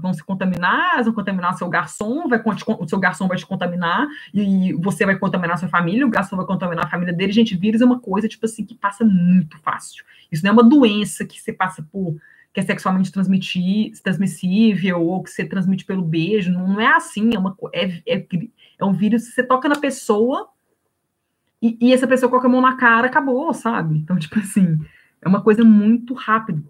vão se contaminar, vão contaminar seu garçom, vai, o seu garçom vai te contaminar, e você vai contaminar sua família, o garçom vai contaminar a família dele. Gente, vírus é uma coisa, tipo assim, que passa muito fácil. Isso não é uma doença que você passa por que é sexualmente transmissível ou que você transmite pelo beijo. Não é assim, é, uma, é, é, é um vírus que você toca na pessoa e, e, essa pessoa coloca a mão na cara, acabou, sabe? Então, tipo assim, é uma coisa muito rápida,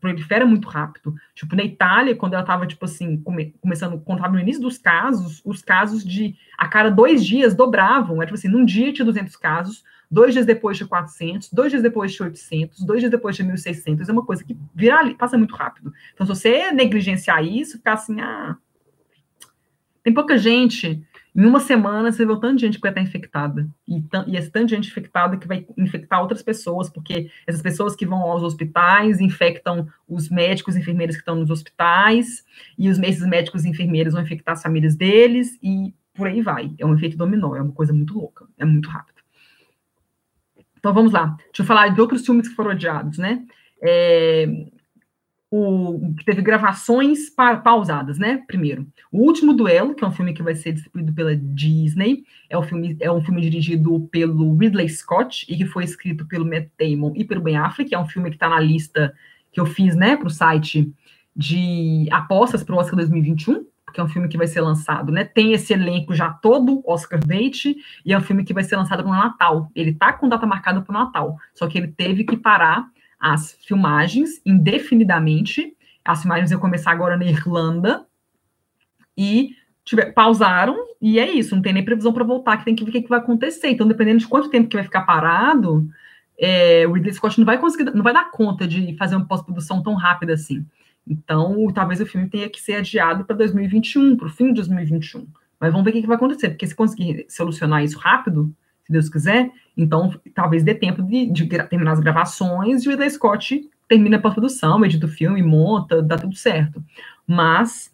prolifera muito rápido. Tipo, na Itália, quando ela estava, tipo assim, come, começando, estava no início dos casos, os casos de, a cada dois dias, dobravam. Era, tipo assim, num dia tinha 200 casos, dois dias depois de 400, dois dias depois de 800, dois dias depois de 1.600, é uma coisa que vira, passa muito rápido. Então, se você negligenciar isso, ficar assim, ah, tem pouca gente, em uma semana você vê o tanto de gente que vai estar infectada, e, e esse tanto de gente infectada que vai infectar outras pessoas, porque essas pessoas que vão aos hospitais infectam os médicos e enfermeiros que estão nos hospitais, e os, esses médicos e enfermeiros vão infectar as famílias deles, e por aí vai. É um efeito dominó, é uma coisa muito louca, é muito rápido. Então vamos lá. Deixa eu falar de outros filmes que foram adiados, né? É, o, que teve gravações pa, pausadas, né? Primeiro, o último duelo, que é um filme que vai ser distribuído pela Disney, é um filme, é um filme dirigido pelo Ridley Scott e que foi escrito pelo Matt Damon e pelo Ben Affleck, é um filme que está na lista que eu fiz, né, para o site de apostas para o Oscar 2021 que é um filme que vai ser lançado, né? Tem esse elenco já todo Oscar bait e é um filme que vai ser lançado no Natal. Ele tá com data marcada para o Natal, só que ele teve que parar as filmagens indefinidamente. As filmagens iam começar agora na Irlanda e tiver, pausaram e é isso. Não tem nem previsão para voltar, que tem que ver o que, que vai acontecer. Então, dependendo de quanto tempo que vai ficar parado, é, o Ridley Scott não vai conseguir, não vai dar conta de fazer uma pós-produção tão rápida assim. Então, talvez o filme tenha que ser adiado para 2021, para o fim de 2021. Mas vamos ver o que, que vai acontecer, porque se conseguir solucionar isso rápido, se Deus quiser, então talvez dê tempo de, de terminar as gravações e o Ridley Scott termina a pós-produção, edita o filme, monta, dá tudo certo. Mas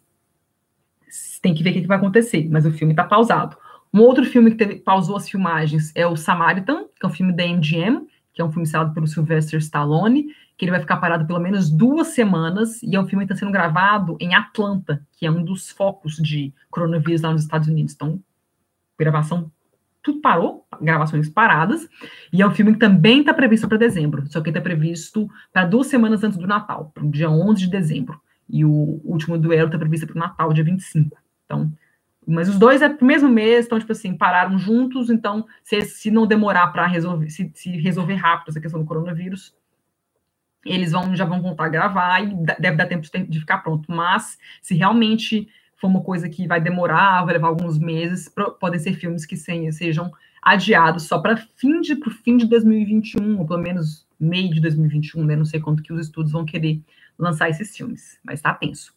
tem que ver o que, que vai acontecer. Mas o filme está pausado. Um outro filme que teve, pausou as filmagens é o Samaritan, que é um filme da MGM, que é um filme estrelado pelo Sylvester Stallone, que ele vai ficar parado pelo menos duas semanas, e é um filme que está sendo gravado em Atlanta, que é um dos focos de coronavírus lá nos Estados Unidos. Então, gravação, tudo parou, gravações paradas, e é um filme que também está previsto para dezembro, só que está previsto para duas semanas antes do Natal, para o dia 11 de dezembro, e o último duelo está previsto para o Natal, dia 25. Então, mas os dois é pro mesmo mês, então, tipo assim, pararam juntos, então, se, se não demorar para resolver, se, se, resolver rápido essa questão do coronavírus, eles vão já vão voltar a gravar e deve dar tempo de ficar pronto. Mas, se realmente for uma coisa que vai demorar, vai levar alguns meses, podem ser filmes que sejam adiados só para fim de pro fim de 2021, ou pelo menos meio de 2021, né? Não sei quanto que os estudos vão querer lançar esses filmes, mas tá tenso.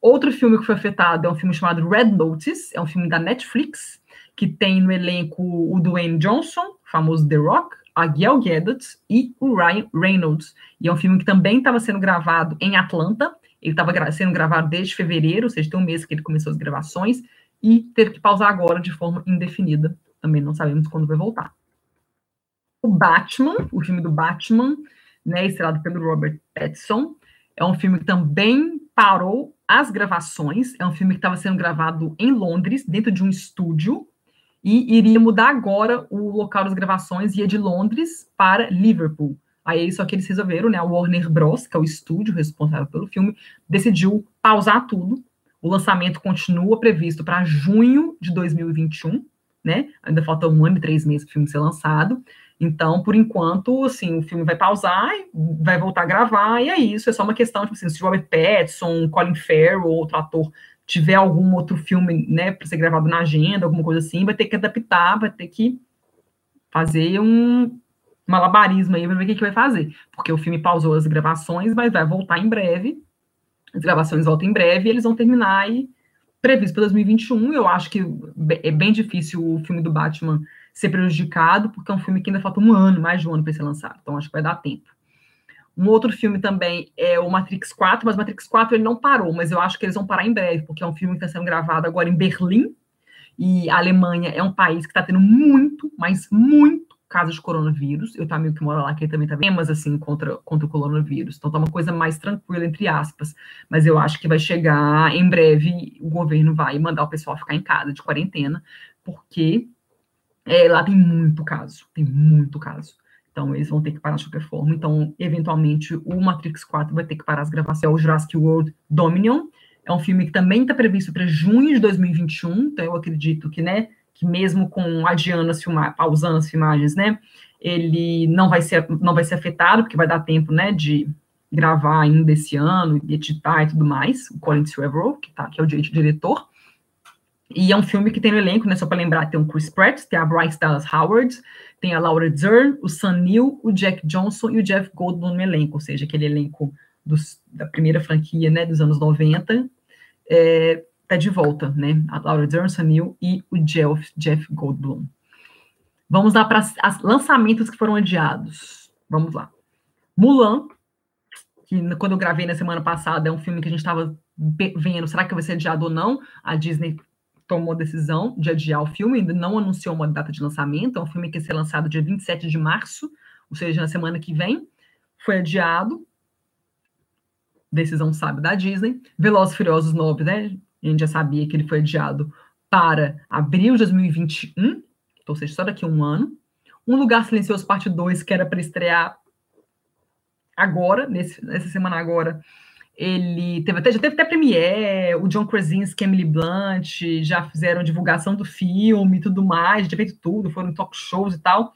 Outro filme que foi afetado é um filme chamado Red Notice, é um filme da Netflix, que tem no elenco o Dwayne Johnson, famoso The Rock, a Gail Gadot e o Ryan Reynolds. E é um filme que também estava sendo gravado em Atlanta, ele estava gra sendo gravado desde fevereiro, ou seja, tem um mês que ele começou as gravações, e teve que pausar agora de forma indefinida. Também não sabemos quando vai voltar. O Batman, o filme do Batman, né, estrelado pelo Robert Pattinson, é um filme que também parou as gravações. É um filme que estava sendo gravado em Londres, dentro de um estúdio, e iria mudar agora o local das gravações, ia de Londres para Liverpool. Aí só que eles resolveram, né? A Warner Bros, que é o estúdio responsável pelo filme, decidiu pausar tudo. O lançamento continua previsto para junho de 2021, né? Ainda falta um ano e três meses para o filme ser lançado. Então, por enquanto, assim, o filme vai pausar, vai voltar a gravar, e é isso. É só uma questão, tipo assim, se o Robert Pattinson, Colin Farrell, outro ator, tiver algum outro filme, né, para ser gravado na agenda, alguma coisa assim, vai ter que adaptar, vai ter que fazer um malabarismo aí para ver o que, que vai fazer. Porque o filme pausou as gravações, mas vai voltar em breve. As gravações voltam em breve e eles vão terminar aí previsto para 2021. Eu acho que é bem difícil o filme do Batman ser prejudicado, porque é um filme que ainda falta um ano, mais de um ano para ser lançado. Então, acho que vai dar tempo. Um outro filme também é o Matrix 4, mas o Matrix 4 ele não parou, mas eu acho que eles vão parar em breve, porque é um filme que está sendo gravado agora em Berlim, e a Alemanha é um país que está tendo muito, mas muito casos de coronavírus. Eu tenho amigo que mora lá, que também tá temas assim contra, contra o coronavírus. Então tá uma coisa mais tranquila, entre aspas. Mas eu acho que vai chegar em breve, o governo vai mandar o pessoal ficar em casa de quarentena, porque é, lá tem muito caso, tem muito caso. Então, eles vão ter que parar de qualquer forma. Então, eventualmente, o Matrix 4 vai ter que parar as gravações. É o Jurassic World Dominion. É um filme que também está previsto para junho de 2021. Então, eu acredito que, né, que mesmo com adiando as filmagens, pausando as filmagens, né, ele não vai ser, não vai ser afetado, porque vai dar tempo, né, de gravar ainda esse ano, editar e tudo mais. O Colin Trevorrow, que, tá, que é o diretor. E é um filme que tem no elenco, né, só para lembrar, tem o Chris Pratt, tem a Bryce Dallas Howard, tem a Laura Dern, o Sam Neill, o Jack Johnson e o Jeff Goldblum no elenco, ou seja, aquele elenco dos, da primeira franquia, né, dos anos 90, é, tá de volta, né, a Laura Dern, Neill e o Jeff, Jeff Goldblum. Vamos lá para os lançamentos que foram adiados. Vamos lá. Mulan, que quando eu gravei na semana passada, é um filme que a gente estava vendo, será que vai ser adiado ou não? A Disney tomou a decisão de adiar o filme, ainda não anunciou uma data de lançamento, é um filme que ia ser lançado dia 27 de março, ou seja, na semana que vem, foi adiado, decisão sábia da Disney, Velozes Furiosos 9, né, a gente já sabia que ele foi adiado para abril de 2021, ou seja, só daqui a um ano, Um Lugar Silencioso Parte 2, que era para estrear agora, nesse, nessa semana agora, ele teve até, já teve até premiere, o John Krasinski, Emily Blunt, já fizeram divulgação do filme e tudo mais, já feito tudo, foram talk shows e tal.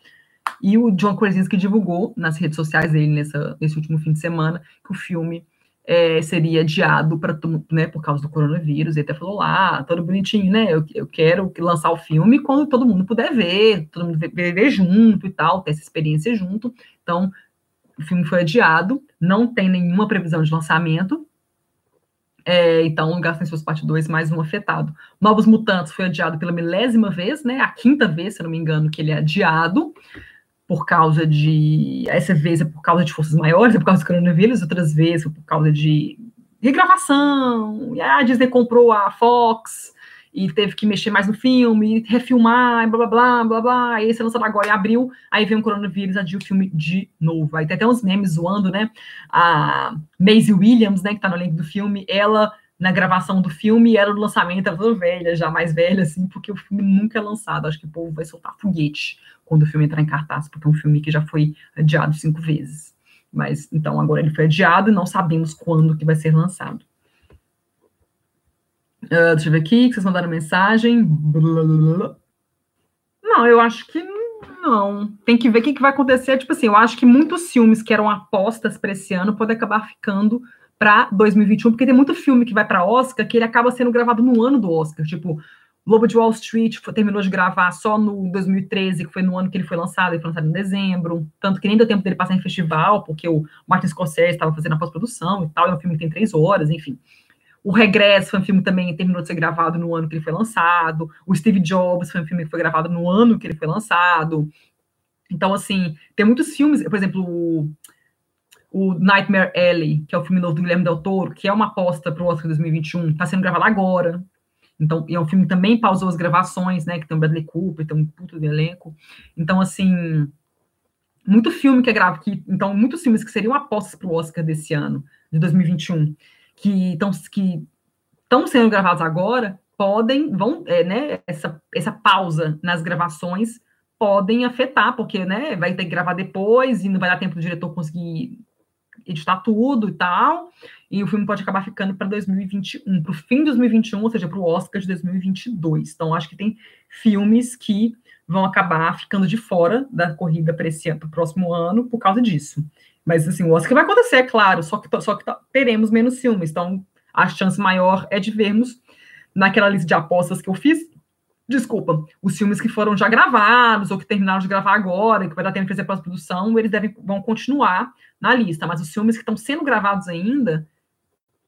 E o John Krasinski divulgou nas redes sociais dele nessa, nesse último fim de semana que o filme é, seria adiado para né, por causa do coronavírus. Ele até falou lá, todo bonitinho, né? Eu, eu quero lançar o filme quando todo mundo puder ver, todo mundo ver, ver junto e tal, ter essa experiência junto. Então, o filme foi adiado, não tem nenhuma previsão de lançamento. É, então, Lugar Silencioso Parte 2, mais um afetado. Novos Mutantes foi adiado pela milésima vez, né? A quinta vez, se não me engano, que ele é adiado por causa de. Essa vez é por causa de forças maiores, é por causa do coronavírus, outras vezes é por causa de regravação. E a Disney comprou a Fox, e teve que mexer mais no filme, refilmar, blá blá blá blá blá. Aí esse lançado agora em abril, aí vem o coronavírus, adiu o filme de novo. Aí tem até uns memes zoando, né? A Maisie Williams, né, que tá no elenco do filme, ela na gravação do filme e ela no lançamento, ela velha, já mais velha, assim, porque o filme nunca é lançado. Acho que o povo vai soltar foguete quando o filme entrar em cartaz, porque é um filme que já foi adiado cinco vezes. Mas então agora ele foi adiado e não sabemos quando que vai ser lançado. Uh, deixa eu ver aqui, que vocês mandaram mensagem. Não, eu acho que não. Tem que ver o que, que vai acontecer. Tipo assim, eu acho que muitos filmes que eram apostas para esse ano podem acabar ficando para 2021, porque tem muito filme que vai para Oscar que ele acaba sendo gravado no ano do Oscar. Tipo, Lobo de Wall Street foi, terminou de gravar só no 2013, que foi no ano que ele foi lançado, ele foi lançado em dezembro, tanto que nem deu tempo dele passar em festival, porque o Martin Scorsese estava fazendo a pós-produção e tal, é um filme que tem três horas, enfim. O Regresso foi um filme também terminou de ser gravado no ano que ele foi lançado. O Steve Jobs foi um filme que foi gravado no ano que ele foi lançado. Então, assim, tem muitos filmes, por exemplo, o, o Nightmare Alley, que é o filme novo do Guilherme Del Toro, que é uma aposta para o Oscar 2021, está sendo gravado agora. Então, é um filme que também pausou as gravações, né? Que tem o Bradley Cooper, tem um puto de elenco. Então, assim, muito filme que é grave, que, então, muitos filmes que seriam apostas para o Oscar desse ano, de 2021, que estão que sendo gravados agora, podem, vão, é, né? Essa, essa pausa nas gravações podem afetar, porque, né? Vai ter que gravar depois e não vai dar tempo do diretor conseguir editar tudo e tal, e o filme pode acabar ficando para 2021, para o fim de 2021, ou seja, para o Oscar de 2022. Então, acho que tem filmes que vão acabar ficando de fora da corrida para o próximo ano, por causa disso. Mas, assim, o Oscar vai acontecer, é claro, só que, só que teremos menos filmes, então a chance maior é de vermos naquela lista de apostas que eu fiz, desculpa, os filmes que foram já gravados ou que terminaram de gravar agora, que vai dar tempo de fazer pós-produção, eles devem, vão continuar na lista, mas os filmes que estão sendo gravados ainda,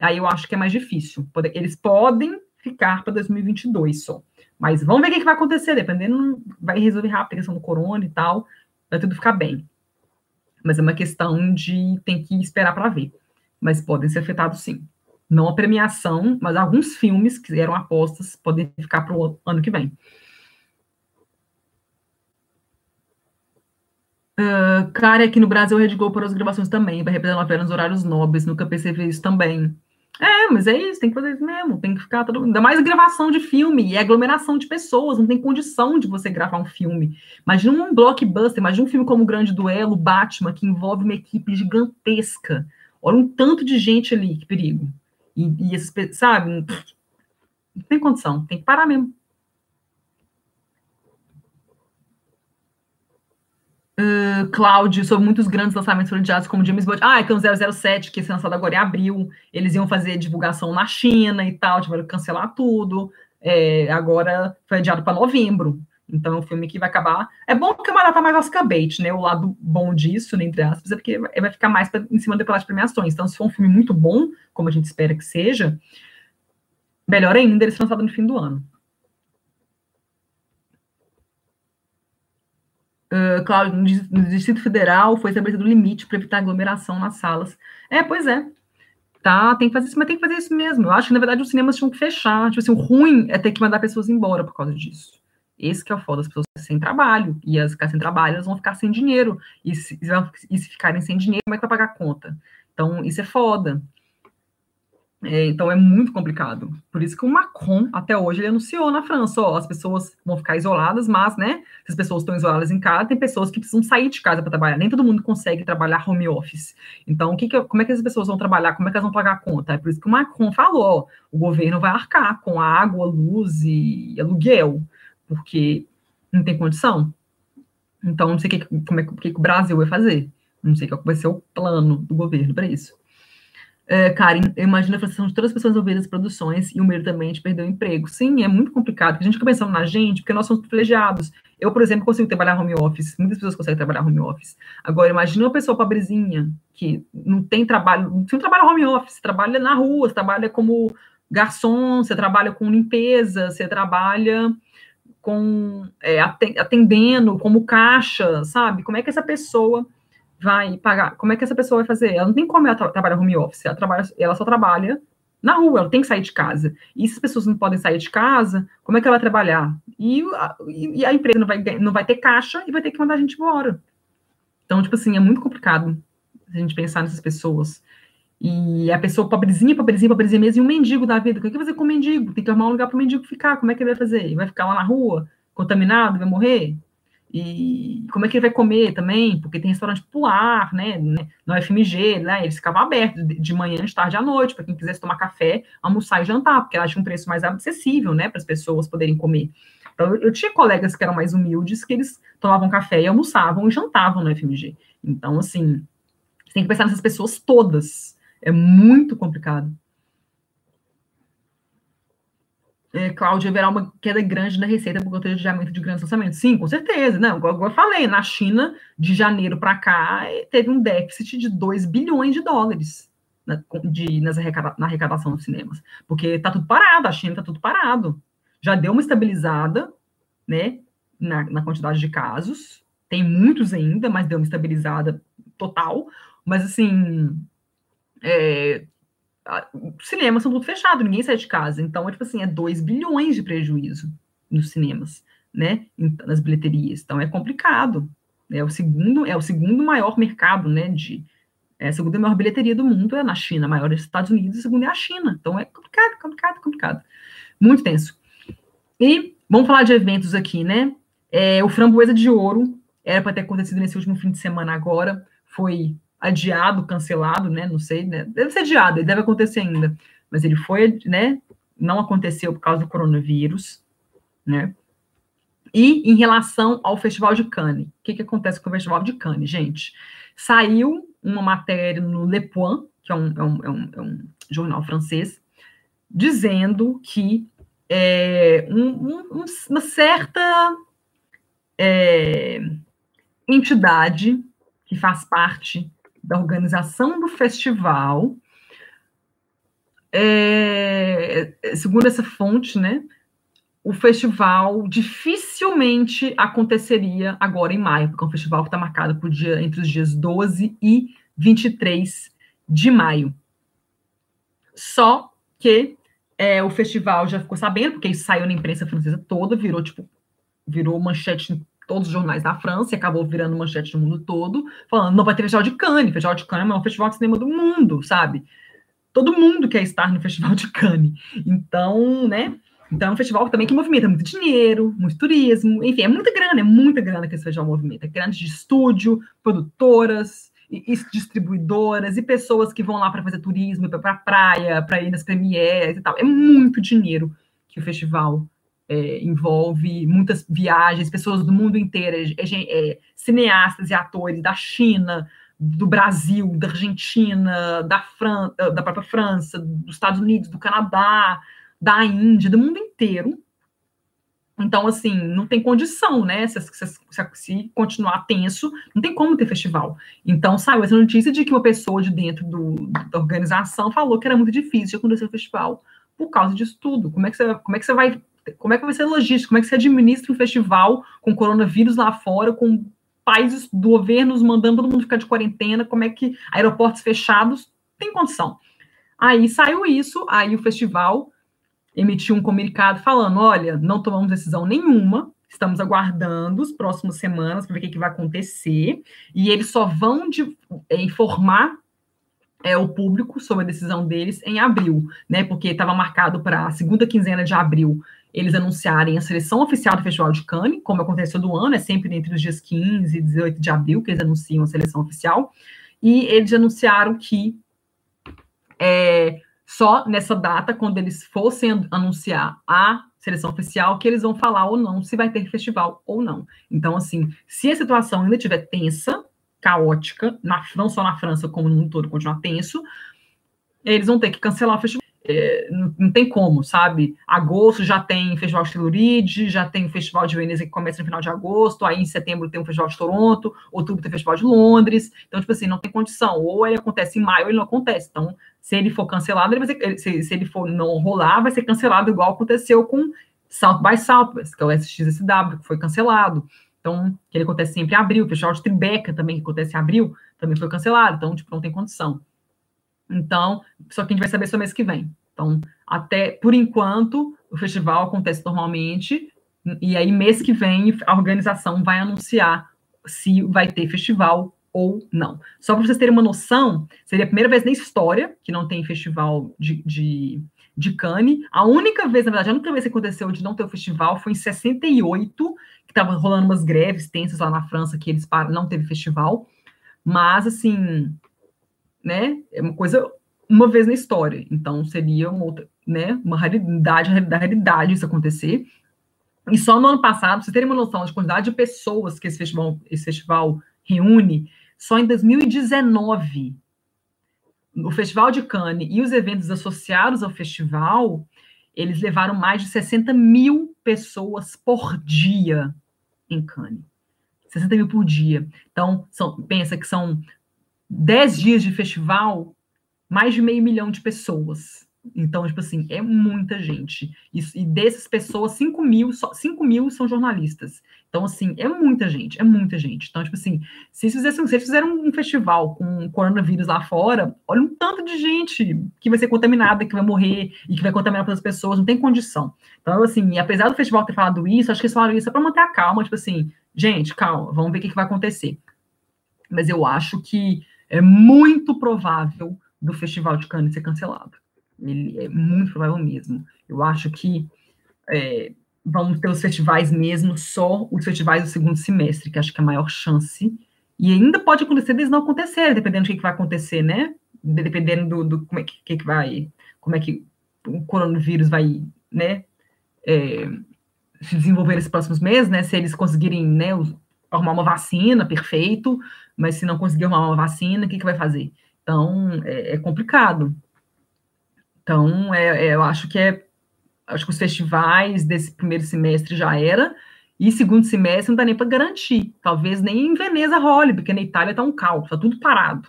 aí eu acho que é mais difícil. Eles podem ficar para 2022 só. Mas vamos ver o que, vai acontecer, dependendo, vai resolver rápido a questão do corona e tal, vai tudo ficar bem. Mas é uma questão de tem que esperar para ver. Mas podem ser afetados sim não a premiação, mas alguns filmes que eram apostas podem ficar para o ano que vem. Uh, cara, aqui no Brasil Rede Globo para as gravações também, vai representar apenas horários nobres, nunca percebi isso também. É, mas é isso, tem que fazer isso mesmo, tem que ficar todo... Ainda mais gravação de filme, e aglomeração de pessoas, não tem condição de você gravar um filme. Imagina um blockbuster, imagina um filme como o Grande Duelo, Batman, que envolve uma equipe gigantesca. Olha um tanto de gente ali, que perigo. E, e sabe, não tem condição, tem que parar mesmo. Uh, Cláudio, sobre muitos grandes lançamentos foram como James Bond. Ah, então 007, que ia ser lançado agora em abril, eles iam fazer divulgação na China e tal, tiveram que cancelar tudo. É, agora foi adiado para novembro. Então, é um filme que vai acabar. É bom porque é uma data mais Oscar bait, né? O lado bom disso, né, entre aspas, é porque vai ficar mais pra, em cima das premiações. Então, se for um filme muito bom, como a gente espera que seja, melhor ainda ele ser lançado no fim do ano. Uh, Cláudio, no Distrito Federal foi estabelecido o limite para evitar aglomeração nas salas. É, pois é. Tá, tem que fazer isso, mas tem que fazer isso mesmo. Eu acho que, na verdade, os cinemas tinham que fechar. Tipo assim, o ruim é ter que mandar pessoas embora por causa disso. Esse que é o foda, as pessoas sem trabalho. E as ficar sem trabalho, elas vão ficar sem dinheiro. E se, e se ficarem sem dinheiro, como é que vai pagar a conta? Então, isso é foda. É, então é muito complicado. Por isso que o Macron, até hoje, ele anunciou na França, ó, as pessoas vão ficar isoladas, mas, né, se as pessoas estão isoladas em casa, tem pessoas que precisam sair de casa para trabalhar. Nem todo mundo consegue trabalhar home office. Então, que que, como é que as pessoas vão trabalhar? Como é que elas vão pagar a conta? É por isso que o Macron falou, o governo vai arcar com água, luz e aluguel porque não tem condição. Então, não sei que, como é que, que o Brasil vai fazer. Não sei qual vai ser o plano do governo para isso. É, Karen, imagina a frustração de todas as pessoas envolvidas nas produções e o medo também de perder o emprego. Sim, é muito complicado, a gente fica pensando na gente, porque nós somos privilegiados. Eu, por exemplo, consigo trabalhar home office, muitas pessoas conseguem trabalhar home office. Agora, imagina uma pessoa pobrezinha, que não tem trabalho, não trabalha home office, trabalha na rua, trabalha como garçom, você trabalha com limpeza, você trabalha com é, atendendo como caixa, sabe? Como é que essa pessoa vai pagar? Como é que essa pessoa vai fazer? Ela não tem como ela tra trabalhar home office, ela, trabalha, ela só trabalha na rua, ela tem que sair de casa. E se as pessoas não podem sair de casa, como é que ela vai trabalhar? E a, e a empresa não vai, não vai ter caixa e vai ter que mandar a gente embora. Então, tipo assim, é muito complicado a gente pensar nessas pessoas. E a pessoa pobrezinha, pobrezinha, pobrezinha mesmo, e um mendigo da vida. O que vai fazer com o mendigo? Tem que arrumar um lugar para o mendigo ficar. Como é que ele vai fazer? Vai ficar lá na rua, contaminado, vai morrer? E como é que ele vai comer também? Porque tem restaurante popular, né? No FMG, né? Eles ficavam abertos de manhã, de tarde à noite, para quem quisesse tomar café, almoçar e jantar, porque ela tinha um preço mais acessível, né? Para as pessoas poderem comer. Então, eu tinha colegas que eram mais humildes, que eles tomavam café e almoçavam e jantavam no FMG. Então, assim, você tem que pensar nessas pessoas todas. É muito complicado. É, Cláudia, haverá uma queda grande na receita por conta do adiamento de grandes lançamentos. Sim, com certeza. Não, igual eu falei, na China, de janeiro para cá, é, teve um déficit de 2 bilhões de dólares na, de, nas arrecada, na arrecadação dos cinemas. Porque está tudo parado, a China está tudo parado. Já deu uma estabilizada, né, na, na quantidade de casos. Tem muitos ainda, mas deu uma estabilizada total. Mas, assim, é, cinemas são tudo fechado, ninguém sai de casa. Então, é tipo assim, é 2 bilhões de prejuízo nos cinemas, né? Nas bilheterias. Então é complicado. É o segundo, é o segundo maior mercado, né? De, é a segunda maior bilheteria do mundo é na China, a maior é os Estados Unidos, a segunda é a China. Então é complicado, complicado, complicado. Muito tenso. E vamos falar de eventos aqui, né? É, o Framboesa de Ouro era para ter acontecido nesse último fim de semana agora, foi adiado, cancelado, né? Não sei, né? Deve ser adiado, ele deve acontecer ainda. Mas ele foi, né? Não aconteceu por causa do coronavírus, né? E em relação ao Festival de Cannes, o que, que acontece com o Festival de Cannes, gente? Saiu uma matéria no Le Point, que é um, é um, é um, é um jornal francês, dizendo que é, um, uma certa é, entidade que faz parte da organização do festival, é, segundo essa fonte, né, o festival dificilmente aconteceria agora em maio, porque é um festival que está marcado por dia, entre os dias 12 e 23 de maio. Só que é, o festival já ficou sabendo, porque saiu na imprensa francesa toda, virou tipo, virou manchete todos os jornais da França e acabou virando manchete no mundo todo, falando, não vai ter Festival de Cannes, Festival de Cannes é o festival de cinema do mundo, sabe? Todo mundo quer estar no Festival de Cannes. Então, né? Então é um festival também que movimenta muito dinheiro, muito turismo, enfim, é muita grana, é muita grana que esse festival movimenta. É grana de estúdio, produtoras, e, e distribuidoras, e pessoas que vão lá para fazer turismo, para pra praia, para ir nas premieres e tal. É muito dinheiro que o festival é, envolve muitas viagens, pessoas do mundo inteiro, é, é, cineastas e atores da China, do Brasil, da Argentina, da, Fran da própria França, dos Estados Unidos, do Canadá, da Índia, do mundo inteiro. Então, assim, não tem condição, né? Se, se, se, se, continuar tenso, não tem como ter festival. Então, saiu essa notícia de que uma pessoa de dentro do, da organização falou que era muito difícil de acontecer o festival por causa disso tudo. Como é que você, como é que você vai como é que vai ser logística? Como é que você administra um festival com coronavírus lá fora, com países do governo mandando todo mundo ficar de quarentena? Como é que aeroportos fechados? Tem condição. Aí saiu isso, aí o festival emitiu um comunicado falando: olha, não tomamos decisão nenhuma, estamos aguardando as próximas semanas para ver o que, que, vai acontecer, e eles só vão de, é, informar é, o público sobre a decisão deles em abril, né? Porque estava marcado para a segunda quinzena de abril eles anunciarem a seleção oficial do Festival de Cannes, como acontece todo ano, é sempre entre os dias 15 e 18 de abril que eles anunciam a seleção oficial, e eles anunciaram que é, só nessa data, quando eles fossem anunciar a seleção oficial, que eles vão falar ou não se vai ter festival ou não. Então, assim, se a situação ainda estiver tensa, caótica, na, não só na França, como no mundo todo continuar tenso, eles vão ter que cancelar o festival é, não, não, tem como, sabe? Agosto já tem Festival de Telluride, já tem o Festival de Veneza que começa no final de agosto, aí em setembro tem o Festival de Toronto, outubro tem o Festival de Londres, então, tipo assim, não tem condição, ou ele acontece em maio ou ele não acontece, então, se ele for cancelado, ele ser, se, se ele for não rolar, vai ser cancelado igual aconteceu com South by Southwest, que é o SXSW, que foi cancelado, então, que ele acontece sempre em abril, o Festival de Tribeca também, que acontece em abril, também foi cancelado, então, tipo, não tem condição. Então, só que a gente vai saber só mês que vem. Então, até por enquanto, o festival acontece normalmente, e aí mês que vem a organização vai anunciar se vai ter festival ou não. Só para vocês terem uma noção, seria a primeira vez na história que não tem festival de, de, de Cannes. A única vez, na verdade, a única vez que aconteceu de não ter o festival foi em 68, que estava rolando umas greves tensas lá na França, que eles param, não teve festival. Mas, assim, né, é uma coisa uma vez na história. Então, seria uma outra, né, uma raridade da realidade isso acontecer. E só no ano passado, para vocês terem uma noção de quantidade de pessoas que esse festival, esse festival reúne, só em 2019, o Festival de Cannes e os eventos associados ao festival, eles levaram mais de 60 mil pessoas por dia em Cannes. 60 mil por dia. Então, são, pensa que são 10 dias de festival, mais de meio milhão de pessoas. Então, tipo assim, é muita gente. Isso, e dessas pessoas, 5 mil, só 5 mil são jornalistas. Então, assim, é muita gente, é muita gente. Então, tipo assim, se eles fizessem, se eles fizeram um festival com coronavírus lá fora, olha um tanto de gente que vai ser contaminada, que vai morrer e que vai contaminar outras pessoas, não tem condição. Então, assim, apesar do festival ter falado isso, acho que eles falaram isso para manter a calma, tipo assim, gente, calma, vamos ver o que, que vai acontecer. Mas eu acho que é muito provável do Festival de Cannes ser cancelado. Ele é muito provável mesmo. Eu acho que é, vamos ter os festivais mesmo, só os festivais do segundo semestre, que acho que é a maior chance. E ainda pode acontecer deles não acontecerem, dependendo do que, vai acontecer, né? Dependendo do, do como é que, que, vai, como é que o coronavírus vai, né? É, se desenvolver nesses próximos meses, né? Se eles conseguirem, né? Arrumar uma vacina, perfeito. Mas se não conseguir arrumar uma vacina, o que, que vai fazer? Então, é, é complicado. Então, é, é, eu acho que é. Acho que os festivais desse primeiro semestre já era, e segundo semestre não dá nem para garantir. Talvez nem em Veneza role, porque na Itália está um caos, está tudo parado.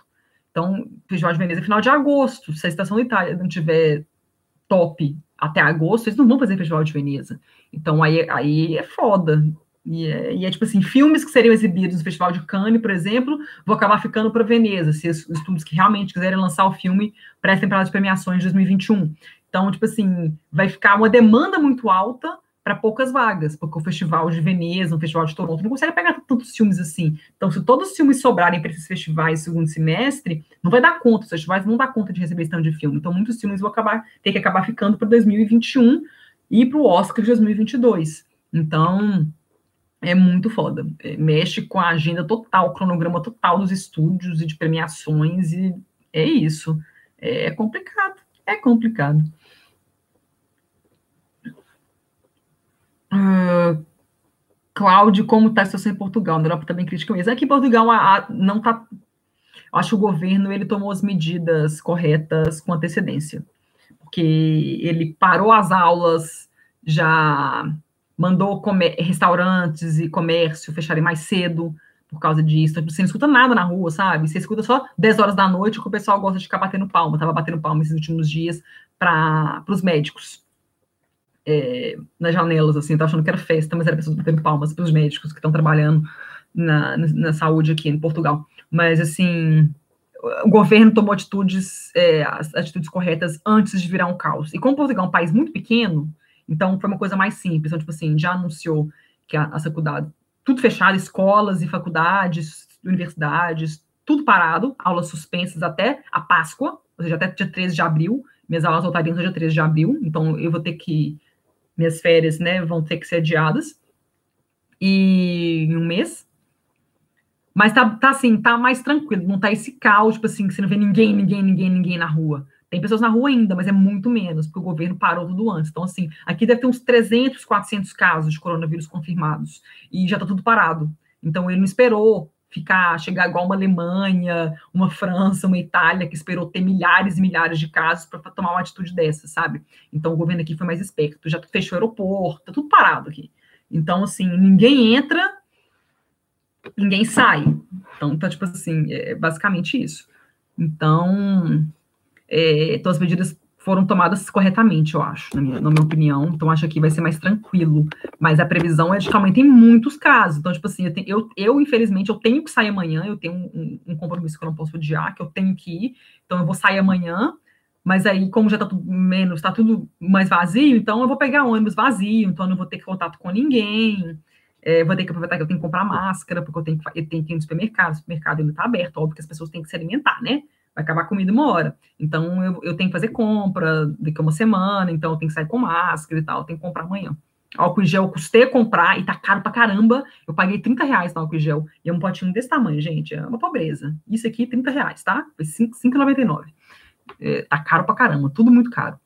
Então, Festival de Veneza é final de agosto. Se a estação da Itália não tiver top até agosto, eles não vão fazer Festival de Veneza. Então, aí, aí é foda. E é, e é, tipo assim, filmes que seriam exibidos no Festival de Cannes, por exemplo, vão acabar ficando para Veneza, se os estudos que realmente quiserem lançar o filme para essa temporada de premiações de 2021. Então, tipo assim, vai ficar uma demanda muito alta para poucas vagas, porque o Festival de Veneza, o Festival de Toronto, não consegue pegar tantos filmes assim. Então, se todos os filmes sobrarem para esses festivais segundo semestre, não vai dar conta, os festivais não dá conta de receber esse tanto de filme. Então, muitos filmes vão acabar, ter que acabar ficando para 2021 e para o Oscar de 2022. Então, é muito foda. É, mexe com a agenda total, cronograma total dos estúdios e de premiações, e é isso. É complicado. É complicado. Uh, Cláudio, como está a situação em Portugal? Na Europa também crítica mesmo. Aqui em Portugal a, a, não está. Acho que o governo ele tomou as medidas corretas com antecedência, porque ele parou as aulas já mandou restaurantes e comércio fecharem mais cedo por causa disso. Então, você não escuta nada na rua, sabe? Você escuta só 10 horas da noite que o pessoal gosta de ficar batendo palma. Estava batendo palma esses últimos dias para os médicos. É, nas janelas, assim, tava achando que era festa, mas era pessoas batendo palmas para os médicos que estão trabalhando na, na, saúde aqui em Portugal. Mas, assim, o governo tomou atitudes, é, atitudes corretas antes de virar um caos. E como Portugal é um país muito pequeno, então, foi uma coisa mais simples. Então, tipo assim, já anunciou que a, a faculdade, tudo fechado, escolas e faculdades, universidades, tudo parado, aulas suspensas até a Páscoa, ou seja, até dia 13 de abril. Minhas aulas voltariam no dia 13 de abril, então eu vou ter que. Minhas férias, né, vão ter que ser adiadas. E em um mês. Mas tá, tá assim, tá mais tranquilo, não tá esse caos, tipo assim, que você não vê ninguém, ninguém, ninguém, ninguém na rua. Tem pessoas na rua ainda, mas é muito menos, porque o governo parou tudo antes. Então, assim, aqui deve ter uns 300, 400 casos de coronavírus confirmados, e já está tudo parado. Então, ele não esperou ficar, chegar igual uma Alemanha, uma França, uma Itália, que esperou ter milhares e milhares de casos para tomar uma atitude dessa, sabe? Então, o governo aqui foi mais esperto, já fechou o aeroporto, tá tudo parado aqui. Então, assim, ninguém entra, ninguém sai. Então, tá, tipo assim, é basicamente isso. Então, é, então as medidas foram tomadas corretamente, eu acho, na minha, na minha opinião. Então, acho que vai ser mais tranquilo. Mas a previsão é de que aumente em muitos casos. Então, tipo assim, eu, tenho, eu, eu, infelizmente, eu tenho que sair amanhã, eu tenho um, um, compromisso que eu não posso adiar, que eu tenho que ir. Então, eu vou sair amanhã mas aí, como já tá tudo menos, tá tudo mais vazio, então eu vou pegar ônibus vazio, então eu não vou ter contato com ninguém. É, vou ter que aproveitar que eu tenho que comprar máscara, porque eu tenho que, eu tenho que ir no supermercado, o supermercado ainda está aberto, óbvio que as pessoas têm que se alimentar, né? Vai acabar a comida uma hora. Então, eu, eu tenho que fazer compra daqui a uma semana, então eu tenho que sair com máscara e tal, tenho que comprar amanhã. Álcool gel eu custei comprar e tá caro pra caramba. Eu paguei 30 reais no álcool gel. E é um potinho desse tamanho, gente. É uma pobreza. Isso aqui, 30 reais, tá? Foi 5,99. É, tá caro pra caramba, tudo muito caro.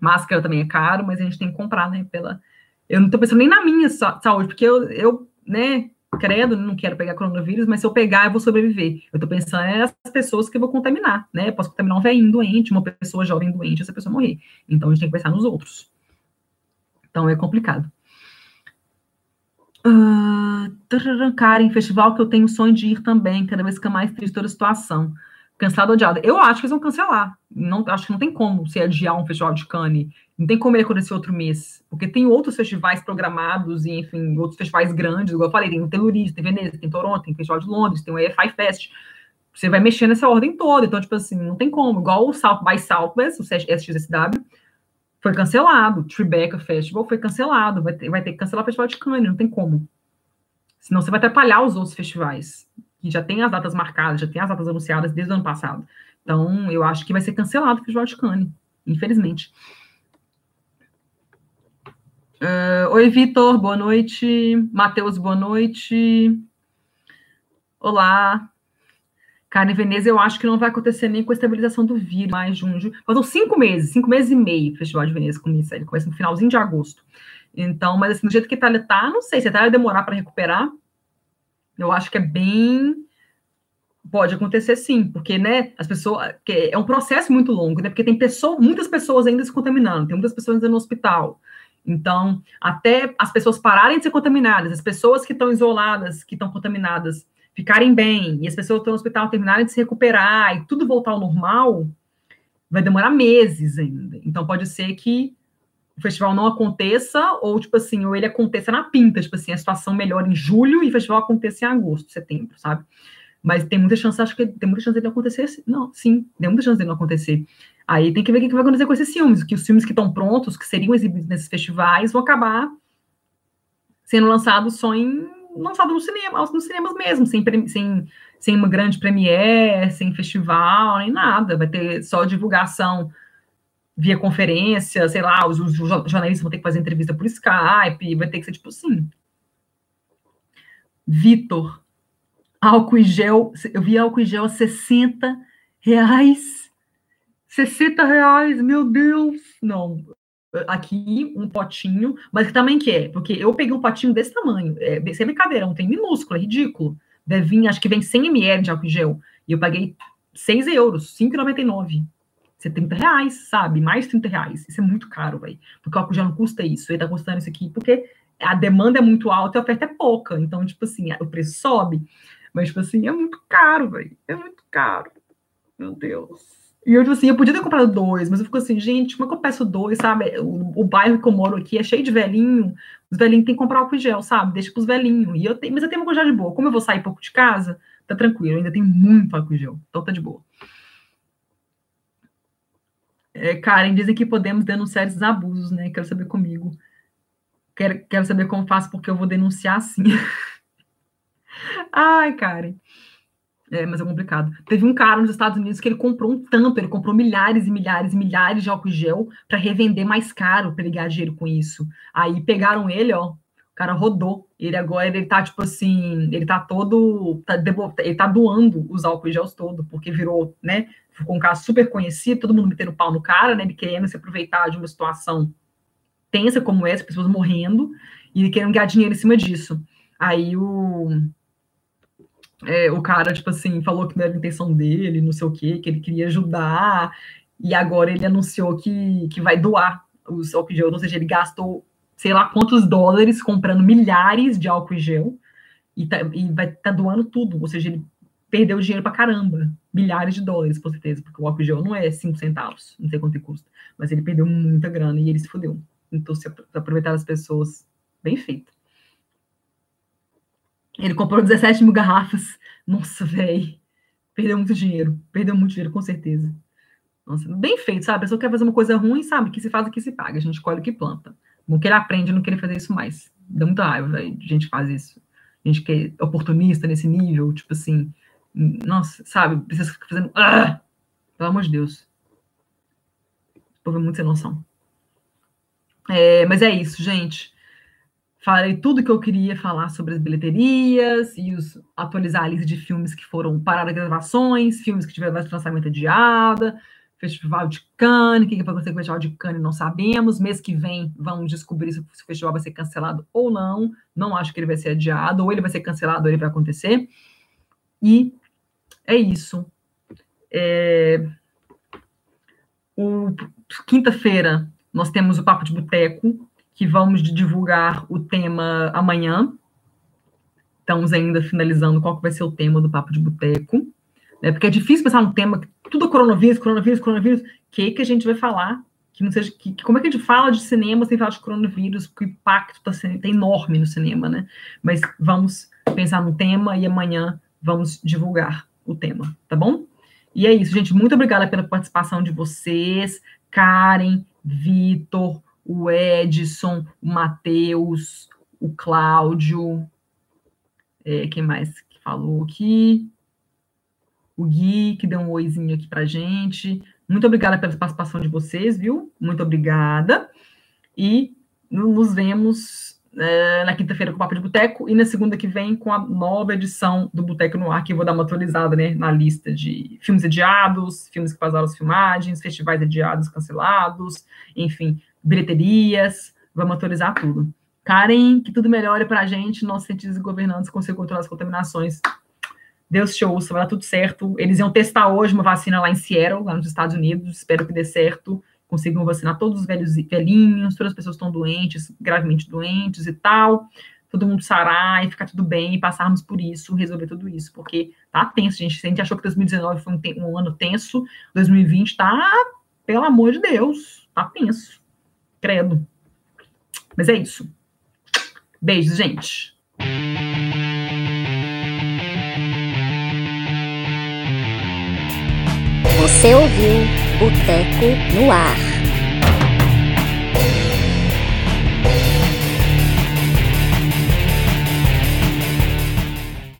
Máscara também é caro, mas a gente tem que comprar, né? Pela, eu não tô pensando nem na minha saúde, porque eu, eu né, credo, não quero pegar coronavírus, mas se eu pegar, eu vou sobreviver. Eu tô pensando nas pessoas que eu vou contaminar, né? Eu posso contaminar um velhinho doente, uma pessoa jovem doente, essa pessoa morrer. Então a gente tem que pensar nos outros. Então é complicado. Uh, Karen, festival que eu tenho sonho de ir também, cada vez fica mais triste toda a situação. Cancelado adiado. Eu acho que eles vão cancelar. Não, acho que não tem como se adiar um festival de Cannes. Não tem como ele acontecer outro mês. Porque tem outros festivais programados, e, enfim, outros festivais grandes. Igual eu falei, tem o Teluriz, tem Veneza, tem Toronto, tem o Festival de Londres, tem o EFI Fest. Você vai mexer nessa ordem toda. Então, tipo assim, não tem como. Igual o South by Southwest, o SXSW, foi cancelado. O Tribeca Festival foi cancelado. Vai ter, vai ter que cancelar o Festival de Cannes, não tem como. Senão você vai atrapalhar os outros festivais que já tem as datas marcadas, já tem as datas anunciadas desde o ano passado. Então, eu acho que vai ser cancelado o Festival de Cannes, infelizmente. Uh, Oi, Vitor, boa noite. Matheus, boa noite. Olá. Carne Veneza, eu acho que não vai acontecer nem com a estabilização do vírus, mais junho. Faltam cinco meses, cinco meses e meio o Festival de Veneza começa. Ele começa no finalzinho de agosto. Então, mas assim, do jeito que a Itália tá, não sei se a Itália demorar para recuperar, eu acho que é bem pode acontecer sim, porque né, as pessoas, é um processo muito longo, né? Porque tem pessoa, muitas pessoas ainda se contaminando, tem muitas pessoas ainda no hospital. Então, até as pessoas pararem de ser contaminadas, as pessoas que estão isoladas, que estão contaminadas, ficarem bem, e as pessoas que estão no hospital terminarem de se recuperar e tudo voltar ao normal, vai demorar meses ainda. Então, pode ser que o festival não aconteça, ou tipo assim, ou ele aconteça na pinta, tipo assim, a situação melhora em julho e o festival aconteça em agosto, setembro, sabe? Mas tem muita chance, acho que tem muita chance dele acontecer. Não, sim, tem muita chance dele não acontecer. Aí tem que ver o que vai acontecer com esses filmes, que os filmes que estão prontos, que seriam exibidos nesses festivais, vão acabar sendo lançados só em lançado no cinema, nos cinemas mesmo, sem, sem, sem uma grande premiere, sem festival, nem nada. Vai ter só divulgação via conferência, sei lá, os, os, jornalistas vão ter que fazer entrevista por Skype, vai ter que ser tipo assim. Vitor, álcool e gel, eu vi álcool e gel a 60 reais. 60 reais, meu Deus! Não, aqui um potinho, mas que também que é, porque eu peguei um potinho desse tamanho, é, sem brincadeira, não tem minúsculo, é ridículo. Deve vir, acho que vem 100 ml de álcool e gel, e eu paguei 6 euros, 5,99 ser 30 reais, sabe? Mais 30 reais. Isso é muito caro, velho. Porque o álcool já não custa isso. Ele tá custando isso aqui porque a demanda é muito alta e a oferta é pouca. Então, tipo assim, o preço sobe. Mas, tipo assim, é muito caro, velho. É muito caro. Meu Deus. E eu, tipo assim, eu podia ter comprado dois, mas eu fico assim, gente, como é que eu peço dois, sabe? O, o bairro que eu moro aqui é cheio de velhinho. Os velhinhos têm que comprar álcool gel, sabe? Deixa pros velhinhos. E eu tenho, mas eu tenho uma de boa. Como eu vou sair pouco de casa, tá tranquilo. Eu ainda tenho muito álcool gel. Então tá de boa. É, Karen, dizem que podemos denunciar esses abusos, né? Quero saber comigo. Quero, quero saber como faço, porque eu vou denunciar sim. Ai, Karen. É, mas é complicado. Teve um cara nos Estados Unidos que ele comprou um tanto, ele comprou milhares e milhares e milhares de álcool gel para revender mais caro, para ele ganhar dinheiro com isso. Aí pegaram ele, ó, cara rodou. Ele agora ele tá tipo assim, ele tá todo, tá, ele tá doando os álcool gel todo, porque virou, né, ficou um caso super conhecido, todo mundo metendo pau no cara, né? Ele querendo se aproveitar de uma situação tensa como essa, pessoas morrendo, e querendo ganhar dinheiro em cima disso. Aí o. É, o cara, tipo assim, falou que não era a intenção dele, não sei o quê, que ele queria ajudar, e agora ele anunciou que, que vai doar os álcool gel, ou seja, ele gastou sei lá quantos dólares comprando milhares de álcool gel e, tá, e vai estar tá doando tudo, ou seja, ele perdeu dinheiro pra caramba. Milhares de dólares, com certeza, porque o álcool gel não é 5 centavos, não sei quanto custa. Mas ele perdeu muita grana e ele se fudeu. Então, se aproveitar as pessoas, bem feito. Ele comprou 17 mil garrafas. Nossa, velho. Perdeu muito dinheiro. Perdeu muito dinheiro, com certeza. Nossa, bem feito, sabe? A pessoa quer fazer uma coisa ruim, sabe? Que se faz o que se paga, a gente colhe o que planta. Bom que ele aprende a não querer fazer isso mais. Dá muita raiva, velho, de gente que faz isso. Gente que é oportunista nesse nível, tipo assim, nossa, sabe? Precisa ficar fazendo. Ah! Pelo amor de Deus. O povo é muito sem noção. É, mas é isso, gente. Falei tudo que eu queria falar sobre as bilheterias e os, atualizar a lista de filmes que foram paradas gravações, filmes que tiveram lançamento adiada, Festival de Cannes, o que, vai acontecer com o Festival de Cannes não sabemos. Mês que vem vamos descobrir se o festival vai ser cancelado ou não. Não acho que ele vai ser adiado, ou ele vai ser cancelado ou ele vai acontecer. E é isso. É... Quinta-feira nós temos o Papo de Boteco, que vamos divulgar o tema amanhã. Estamos ainda finalizando qual que vai ser o tema do Papo de Boteco. Né? Porque é difícil pensar num tema que tudo é coronavírus, coronavírus, coronavírus. O que, que a gente vai falar? Que não seja, que, como é que a gente fala de cinema sem falar de coronavírus? Porque o impacto está tá enorme no cinema, né? Mas vamos pensar no tema e amanhã vamos divulgar o tema, tá bom? E é isso, gente. Muito obrigada pela participação de vocês, Karen, Vitor, o Edson, o Matheus, o Cláudio, é, quem mais que falou aqui? O Gui, que deu um oizinho aqui pra gente. Muito obrigada pela participação de vocês, viu? Muito obrigada. E nos vemos é, na quinta-feira com o Papo de Boteco e na segunda que vem com a nova edição do Boteco no Ar, que eu vou dar uma atualizada né, na lista de filmes adiados, filmes que passaram as filmagens, festivais adiados, cancelados, enfim, bilheterias, vamos atualizar tudo. Karen, que tudo melhore para a gente, nossos cientistas e governantes consigam controlar as contaminações. Deus te ouça, vai dar tudo certo. Eles iam testar hoje uma vacina lá em Seattle, lá nos Estados Unidos, espero que dê certo, consigam vacinar todos os velhos, velhinhos, todas as pessoas estão doentes, gravemente doentes e tal, todo mundo sarar e ficar tudo bem e passarmos por isso, resolver tudo isso, porque tá tenso, gente. Se a gente achou que 2019 foi um, um ano tenso, 2020 tá, pelo amor de Deus, tá tenso. Credo. Mas é isso. Beijos, gente. Você ouviu Boteco no Ar.